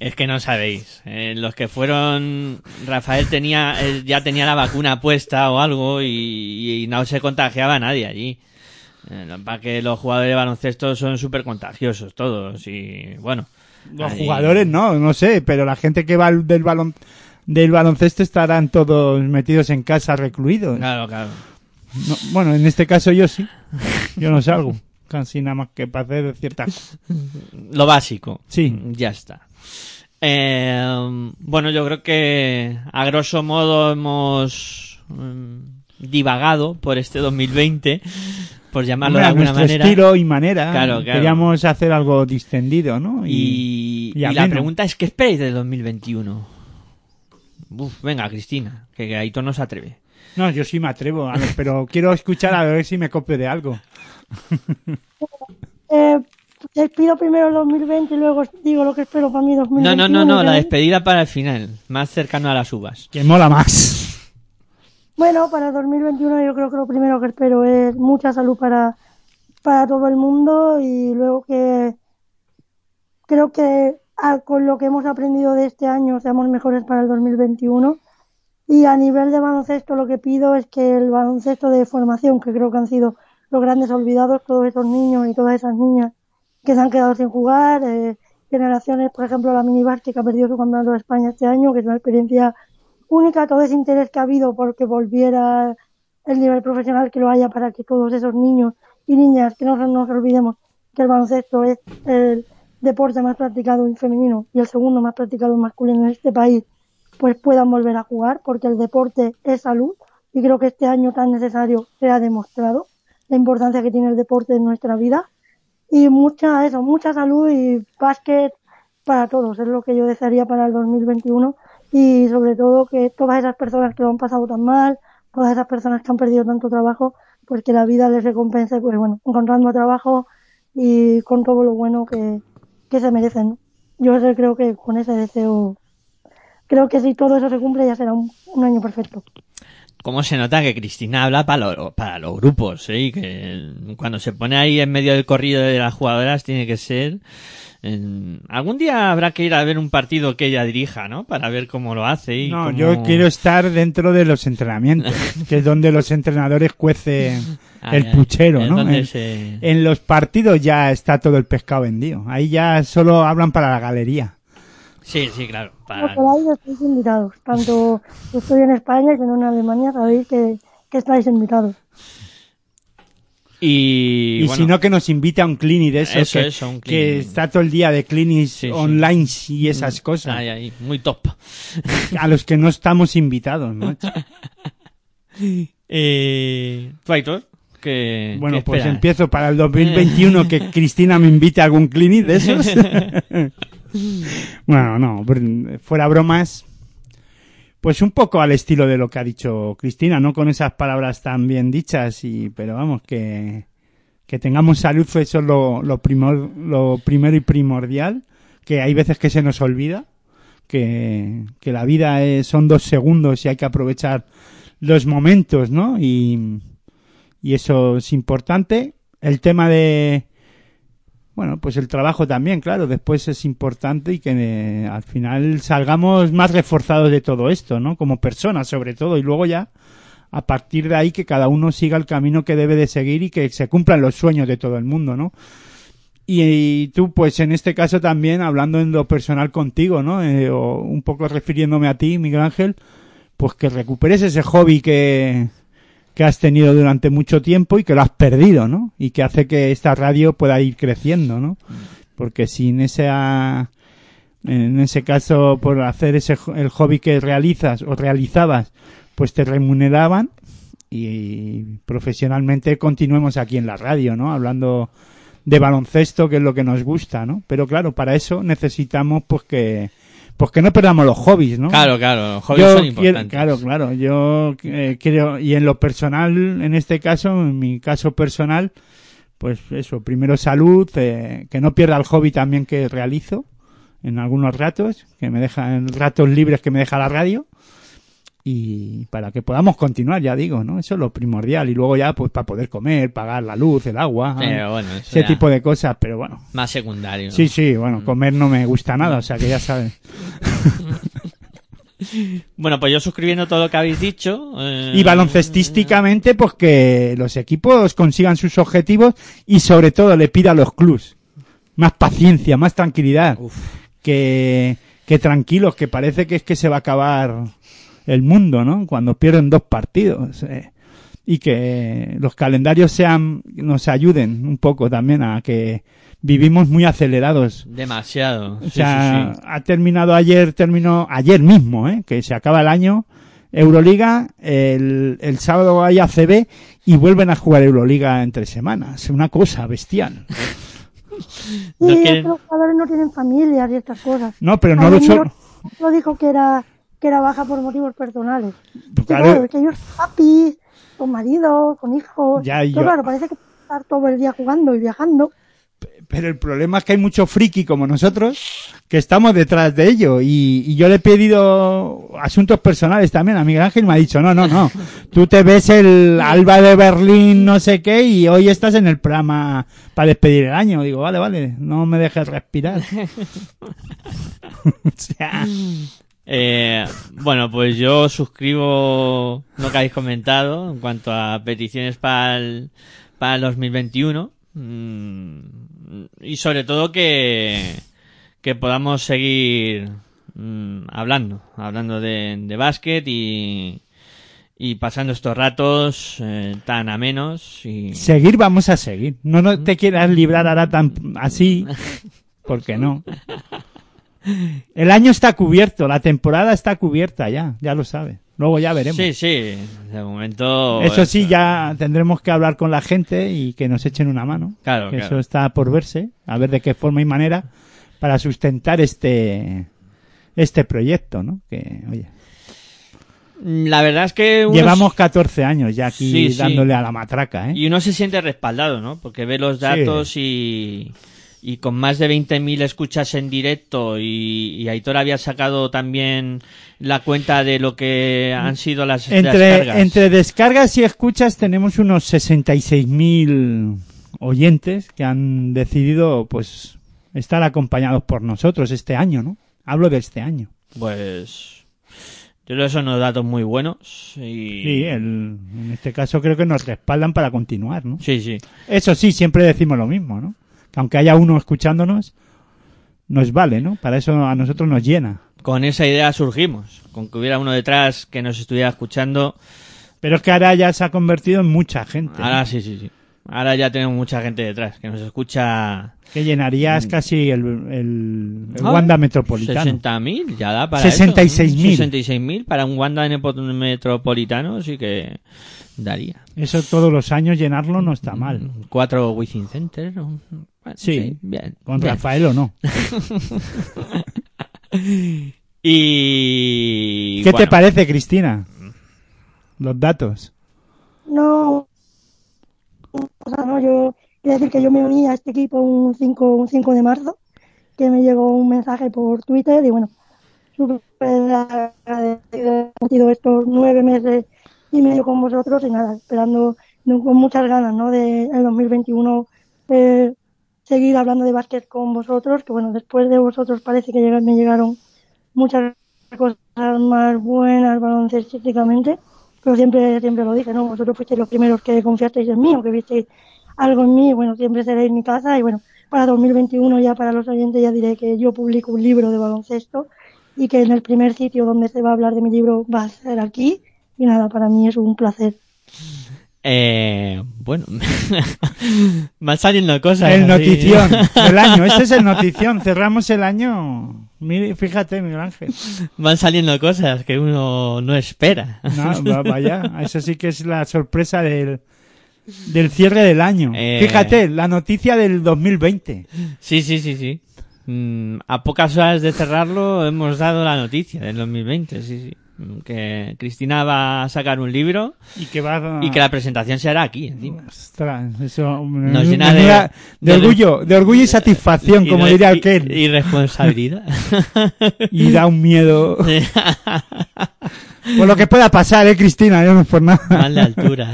Es que no sabéis. Eh, los que fueron, Rafael tenía, eh, ya tenía la vacuna puesta o algo y, y no se contagiaba a nadie allí. Para que los jugadores de baloncesto son súper contagiosos todos y bueno. Los ahí- jugadores no, no sé, pero la gente que va del balón del baloncesto estarán todos metidos en casa recluidos. Claro, claro. No, bueno, en este caso yo sí. Yo no salgo. Casi nada más que para hacer ciertas. Lo básico. Sí. Ya está. Eh, bueno, yo creo que a grosso modo hemos mm, divagado por este 2020, por llamarlo Hombre, de alguna nuestro manera. estilo y manera. Claro, claro. Queríamos hacer algo distendido, ¿no? Y, y y la pregunta es, ¿qué esperáis del 2021? Uf, venga, Cristina, que, Aitor no se atreve. No, yo sí me atrevo, a ver, pero quiero escuchar a ver si me copio de algo. Eh, despido primero el 2020 y luego digo lo que espero para mi No, 2021. no, no, no, la ¿vale? despedida para el final, más cercano a las uvas. Que mola más. Bueno, para 2021 yo creo que lo primero que espero es mucha salud para, para todo el mundo y luego que creo que con lo que hemos aprendido de este año seamos mejores para el 2021. Y a nivel de baloncesto lo que pido es que el baloncesto de formación, que creo que han sido los grandes olvidados, todos esos niños y todas esas niñas que se han quedado sin jugar, eh, generaciones, por ejemplo, la mini que ha perdido su campeonato de España este año, que es una experiencia única, todo ese interés que ha habido porque volviera el nivel profesional que lo haya para que todos esos niños y niñas, que no nos olvidemos que el baloncesto es el deporte más practicado en femenino y el segundo más practicado en masculino en este país, pues puedan volver a jugar porque el deporte es salud y creo que este año tan necesario se ha demostrado la importancia que tiene el deporte en nuestra vida. Y mucha eso, mucha salud y básquet para todos, es lo que yo desearía para el 2021 y sobre todo que todas esas personas que lo han pasado tan mal, todas esas personas que han perdido tanto trabajo, pues que la vida les recompense, pues bueno, encontrando trabajo y con todo lo bueno que, que se merecen. Yo creo que con ese deseo, creo que si todo eso se cumple ya será un, año perfecto. ¿Cómo se nota que Cristina habla para, lo- para los grupos? ¿eh? Que cuando se pone ahí en medio del corrido de las jugadoras tiene que ser... en- algún día habrá que ir a ver un partido que ella dirija, ¿no? Para ver cómo lo hace y No, cómo- yo quiero estar dentro de los entrenamientos, que es donde los entrenadores cuecen Ay, el ay, puchero, ¿no? En, se- en los partidos ya está todo el pescado vendido. Ahí ya solo hablan para la galería. Sí, sí, claro. Para- queráis, estáis invitados. Tanto yo estoy en España no en Alemania, sabéis que, que estáis invitados. Y, Y, bueno, si no, que nos invite a un clinic de eso, Eso, que, eso, un que clinic. está todo el día de clinics Sí, sí. online y esas cosas, Ahí, ahí, muy top. a los que no estamos invitados, ¿no? Eh, ¿Tú, Aitor? ¿Qué, Bueno, pues empiezo para el 2021 que Cristina me invite a algún clinic de esos. bueno, no, br- fuera bromas. Pues un poco al estilo de lo que ha dicho Cristina, no con esas palabras tan bien dichas, y, pero vamos, que, que tengamos salud, eso es lo, lo, primor- lo primero y primordial, que hay veces que se nos olvida, que, que la vida es- son dos segundos y hay que aprovechar los momentos, ¿no? Y, y eso es importante. El tema de, bueno, pues el trabajo también, claro, después es importante y que eh, al final salgamos más reforzados de todo esto, ¿no? Como personas, sobre todo, y luego ya, a partir de ahí, que cada uno siga el camino que debe de seguir y que se cumplan los sueños de todo el mundo, ¿no? Y, tú, pues en este caso también, hablando en lo personal contigo, ¿no? Eh, o un poco refiriéndome a ti, Miguel Ángel, pues que recuperes ese hobby que, que has tenido durante mucho tiempo y que lo has perdido, ¿no? Y que hace que esta radio pueda ir creciendo, ¿no? Porque sin esa, en ese caso, por hacer ese, el hobby que realizas o realizabas, pues te remuneraban y profesionalmente continuemos aquí en la radio, ¿no? Hablando de baloncesto, que es lo que nos gusta, ¿no? Pero claro, para eso necesitamos pues que, pues que no perdamos los hobbies, ¿no? Claro, claro, los hobbies Yo son quiero- importantes. claro, claro. Yo eh, creo, y en lo personal, en este caso, en mi caso personal, pues eso, primero salud, eh, que no pierda el hobby también que realizo en algunos ratos, que me deja, en ratos libres que me deja la radio, y para que podamos continuar, ya digo, ¿no? Eso es lo primordial. Y luego ya, pues para poder comer, pagar la luz, el agua, Pero bueno, eso ese tipo de cosas, pero bueno. más secundario. ¿no? Sí, sí, bueno, comer no me gusta nada, o sea que ya sabes. Bueno, pues yo suscribiendo todo lo que habéis dicho. eh, Y baloncestísticamente, pues que los equipos consigan sus objetivos y sobre todo le pida a los clubs más paciencia, más tranquilidad, que, que tranquilos, que parece que es que se va a acabar el mundo, ¿no? Cuando pierden dos partidos. eh. Y que los calendarios sean, nos ayuden un poco también a que vivimos muy acelerados. Demasiado. O sea, sí, sí. ha terminado ayer, terminó ayer mismo, ¿eh? que se acaba el año. Euroliga, el, el sábado hay ACB y vuelven a jugar Euroliga entre semanas. Una cosa bestial. No quieren- que los jugadores no tienen familias y estas cosas. No, pero no lo no dijo que era que era baja por motivos personales. Pues claro, claro, que ellos papis, con marido, con hijos. Ya, yo- claro, parece que estar todo el día jugando y viajando. pero el problema es que hay mucho friki como nosotros que estamos detrás de ello. Y, y yo le he pedido asuntos personales también a Miguel Ángel y me ha dicho, no, no, no. Tú te ves el Alba de Berlín, no sé qué, y hoy estás en el programa para despedir el año. Digo, vale, vale, no me dejes respirar. o sea, Eh, bueno, pues yo suscribo lo que habéis comentado en cuanto a peticiones para el, para el 2021. Mm, y sobre todo que, que podamos seguir mm, hablando, hablando de, de básquet y, y pasando estos ratos eh, tan amenos y seguir vamos a seguir. No, no te quieras librar ahora tan así, porque no. El año está cubierto, la temporada está cubierta ya, ya lo sabes. Luego ya veremos. sí, sí, de momento Eso sí, ya tendremos que hablar con la gente y que nos echen una mano. Claro, que claro. Eso está por verse, a ver de qué forma y manera para sustentar este este proyecto, ¿no? Que, oye, La verdad es que uno llevamos 14 años ya aquí Sí, sí. dándole a la matraca, ¿eh? Y uno se siente respaldado, ¿no? Porque ve los datos y, y con más de 20.000 escuchas en directo y, y Aitor había sacado también la cuenta de lo que han sido las Entre, descargas. entre descargas y escuchas tenemos unos 66.000 oyentes que han decidido, pues, estar acompañados por nosotros este año, ¿no? Hablo de este año. Pues yo creo que son unos datos muy buenos y... Sí, el- en este caso creo que nos respaldan para continuar, ¿no? sí, sí. Eso sí, siempre decimos lo mismo, ¿no? Que aunque haya uno escuchándonos, nos vale, ¿no? Para eso a nosotros nos llena. Con esa idea surgimos. Con que hubiera uno detrás que nos estuviera escuchando. Pero es que ahora ya se ha convertido en mucha gente. ¿no? Ahora sí, sí, sí. Ahora ya tenemos mucha gente detrás que nos escucha. Que llenarías casi el, el, el Ah, Wanda Metropolitano. 60.000, ya da para 66.000. eso. 66.000 para un Wanda Metropolitano sí que daría. Eso todos los años llenarlo no está mal. Cuatro Within Center. ¿no? Bueno, Sí. bien. Con bien. Rafael o no. Y. ¿Qué te parece, Cristina? Los datos. No, o sea, no, yo quiero decir que yo me uní a este equipo un 5, un 5 de marzo, que me llegó un mensaje por Twitter y bueno, súper agradecido. He estos nueve meses y medio con vosotros y nada, esperando con muchas ganas, ¿no? De el 2021 eh, seguir hablando de básquet con vosotros, que bueno, después de vosotros parece que me llegaron muchas cosas más buenas baloncestísticamente, pero siempre, siempre lo dije, ¿no? Vosotros fuisteis los primeros que confiasteis en mí o que visteis algo en mí, bueno, siempre seréis mi casa y bueno, para 2021 ya para los oyentes ya diré que yo publico un libro de baloncesto y que en el primer sitio donde se va a hablar de mi libro va a ser aquí y nada, para mí es un placer. Eh, bueno, van saliendo cosas. El así. notición del año. Ese es el notición. Cerramos el año. Mire, fíjate, Miguel Ángel. Van saliendo cosas que uno no espera. No, va- vaya, eso sí que es la sorpresa del, del cierre del año. Eh. Fíjate, la noticia del 2020. Sí, sí, sí, sí. Mm, a pocas horas de cerrarlo hemos dado la noticia del 2020, sí, sí. Mm, Que Cristina va a sacar un libro Y que va a... y que la presentación se hará aquí encima. Ostras, eso Nos me- llena de- de de- orgullo, de orgullo y satisfacción, como Y- diría y- aquel. Y responsabilidad. Y da un miedo. Por lo que pueda pasar, eh, Cristina, yo no es por nada. Mal de altura.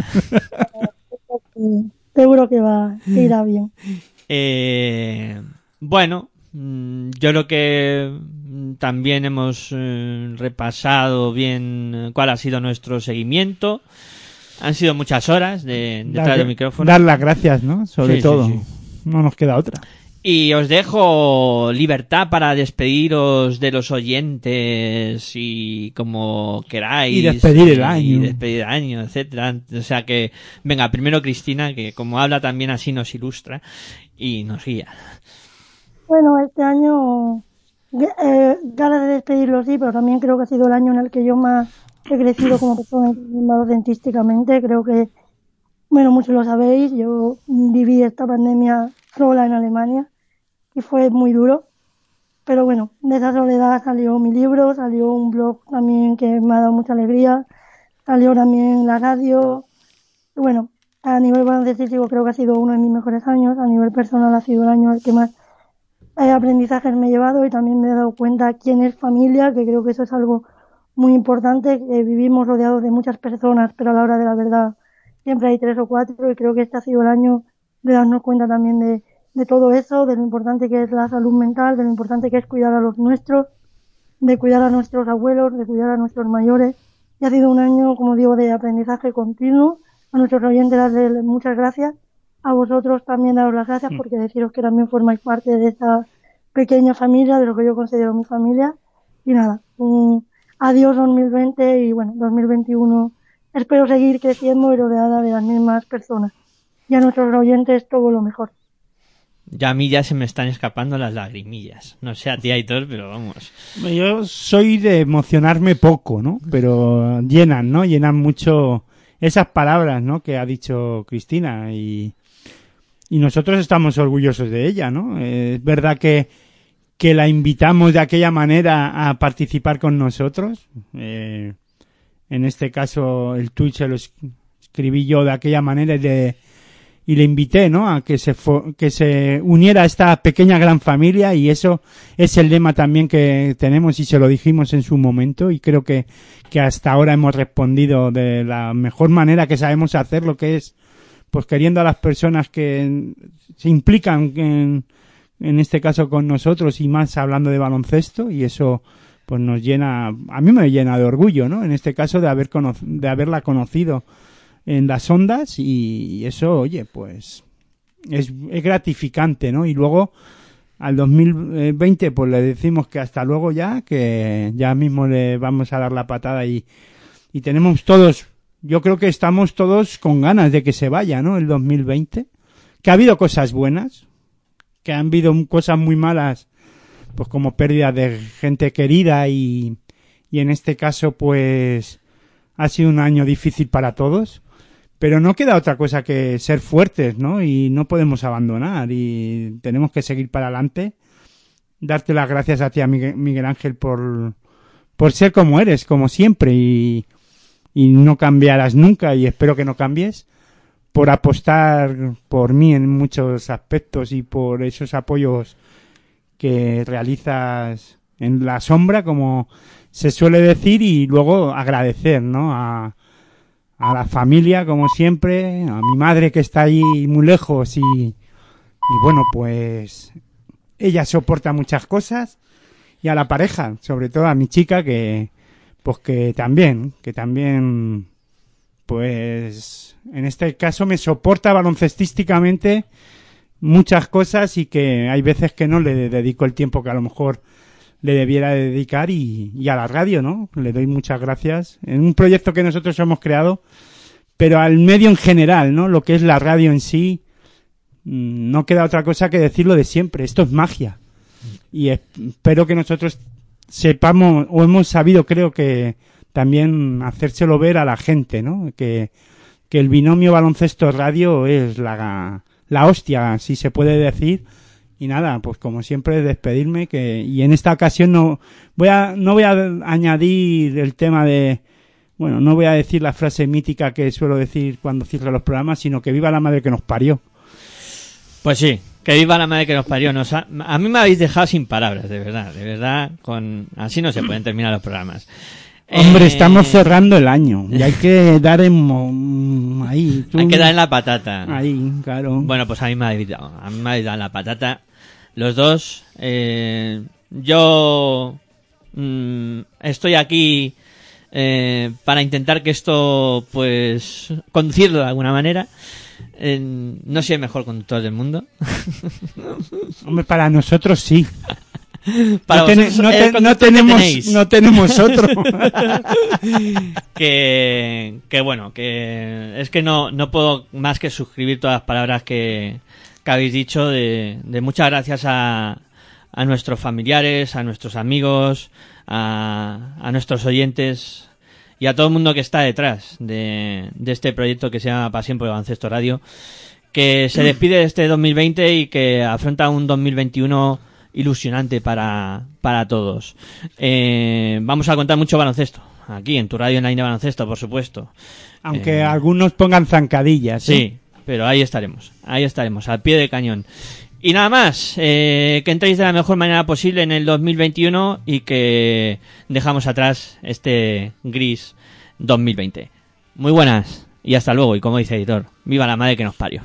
Y seguro que va, que irá bien. Eh, bueno, mm, yo creo que mm, también hemos eh, repasado bien eh, cuál ha sido nuestro seguimiento. Han sido muchas horas de, detrás Dar- del micrófono. Dar las gracias, ¿no? Sobre Sí, todo. sí. No nos queda otra. Y os dejo libertad para despediros de los oyentes y como queráis. Y despedir el y año. despedir el año, etcétera. O sea que, venga, primero Cristina, que como habla también así nos ilustra y nos guía. Bueno, este año, eh, de despedirlo, sí, pero también creo que ha sido el año en el que yo más he crecido como persona docentísticamente. Creo que, bueno, muchos lo sabéis, yo viví esta pandemia sola en Alemania y fue muy duro. Pero bueno, de esa soledad salió mi libro, salió un blog también que me ha dado mucha alegría, salió también la radio. Bueno, a nivel baloncestístico creo que ha sido uno de mis mejores años, a nivel personal ha sido el año en el que más aprendizajes me he llevado y también me he dado cuenta quién es familia, que creo que eso es algo muy importante, que vivimos rodeados de muchas personas, pero a la hora de la verdad siempre hay tres o cuatro y creo que este ha sido el año de darnos cuenta también de, de todo eso, de lo importante que es la salud mental, de lo importante que es cuidar a los nuestros, de cuidar a nuestros abuelos, de cuidar a nuestros mayores. Y ha sido un año, como digo, de aprendizaje continuo. A nuestros oyentes darles muchas gracias. A vosotros también daros las gracias porque deciros que también formáis parte de esta pequeña familia, de lo que yo considero mi familia. Y nada, un adiós 2020 y bueno, 2021 espero seguir creciendo y rodeada de las mismas personas. Y a nuestros oyentes todo lo mejor. Ya a mí ya se me están escapando las lagrimillas. No sé a ti, Aitor, pero vamos. Yo soy de emocionarme poco, ¿no? Pero llenan, ¿no? Llenan mucho esas palabras, ¿no? Que ha dicho Cristina y, y nosotros estamos orgullosos de ella, ¿no? Eh, es verdad que, que la invitamos de aquella manera a participar con nosotros. Eh, en este caso, el tweet se lo es- escribí yo de aquella manera y le, y le invité, ¿no? A que se, que se uniera a esta pequeña gran familia y eso es el lema también que tenemos y se lo dijimos en su momento y creo que, que hasta ahora hemos respondido de la mejor manera que sabemos hacer lo que es pues queriendo a las personas que se implican en, en este caso con nosotros y más hablando de baloncesto y eso pues nos llena a mí me llena de orgullo no en este caso de haber cono- de haberla conocido en las ondas y eso oye pues es, es gratificante no y luego al 2020 pues le decimos que hasta luego ya que ya mismo le vamos a dar la patada y y tenemos todos yo creo que estamos todos con ganas de que se vaya, ¿no? El 2020. Que ha habido cosas buenas, que han habido cosas muy malas, pues como pérdida de gente querida y, y en este caso, pues ha sido un año difícil para todos. Pero no queda otra cosa que ser fuertes, ¿no? Y no podemos abandonar y tenemos que seguir para adelante. Darte las gracias a ti, a Miguel, Ángel, por, por ser como eres, como siempre, y, y no cambiarás nunca, y espero que no cambies, por apostar por mí en muchos aspectos y por esos apoyos que realizas en la sombra, como se suele decir, y luego agradecer, ¿no? A, a la familia, como siempre, a mi madre que está ahí muy lejos y, y bueno, pues ella soporta muchas cosas y a la pareja, sobre todo a mi chica que pues que también, que también pues en este caso me soporta baloncestísticamente muchas cosas y que hay veces que no le dedico el tiempo que a lo mejor le debiera dedicar y, y a la radio, ¿no? Le doy muchas gracias en un proyecto que nosotros hemos creado, pero al medio en general, ¿no? Lo que es la radio en sí, mm, no queda otra cosa que decirlo de siempre. Esto es magia. Y espero que nosotros sepamos, o hemos sabido, creo que también hacérselo ver a la gente, ¿no? Que, que el binomio baloncesto radio es la, la hostia, si se puede decir. Y nada, pues como siempre despedirme que, y en esta ocasión no, voy a, no voy a añadir el tema de, bueno, no voy a decir la frase mítica que suelo decir cuando cierro los programas, sino que viva la madre que nos parió. Pues sí, que viva la madre que nos parió. Nos ha- a mí me habéis dejado sin palabras, de verdad, de verdad. Con así no se pueden terminar los programas. Hombre, Eh, estamos cerrando el año y hay que dar en, mo- ahí. tú- Hay que dar en la patata. Ahí, claro. Bueno, pues a mí me habéis dado, a mí me habéis dado en la patata. Los dos. eh, yo mm, estoy aquí eh, para intentar que esto, pues, conducirlo de alguna manera. Eh, no soy el mejor conductor del mundo. Hombre, para nosotros sí. Para no, que tenemos, no tenemos otro. que, que bueno, que es que no, no puedo más que suscribir todas las palabras que, que habéis dicho de, de muchas gracias a, a nuestros familiares, a nuestros amigos, a, a nuestros oyentes y a todo el mundo que está detrás de, de este proyecto que se llama Pasión por el Baloncesto Radio, que se despide de este 2020 y que afronta un 2021 ilusionante para, para todos. Eh, vamos a contar mucho baloncesto, aquí en tu radio online de baloncesto, por supuesto. Aunque Eh, algunos pongan zancadillas. ¿eh? Sí, pero ahí estaremos, ahí estaremos, al pie del cañón. Y nada más, eh, que entréis de la mejor manera posible en el 2021 y que dejamos atrás este gris 2020. Muy buenas y hasta luego. Y como dice el editor, viva la madre que nos parió.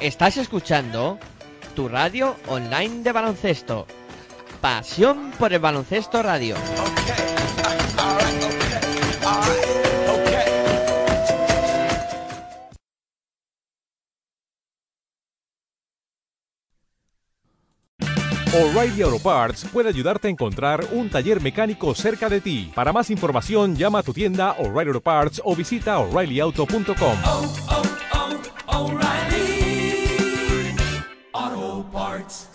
Estás escuchando tu radio online de baloncesto. Pasión por el baloncesto radio. O'Reilly Auto Parts puede ayudarte a encontrar un taller mecánico cerca de ti. Para más información, llama a tu tienda O'Reilly Auto Parts o visita oreillyauto.com. oh, oh, O'Reilly Auto Parts.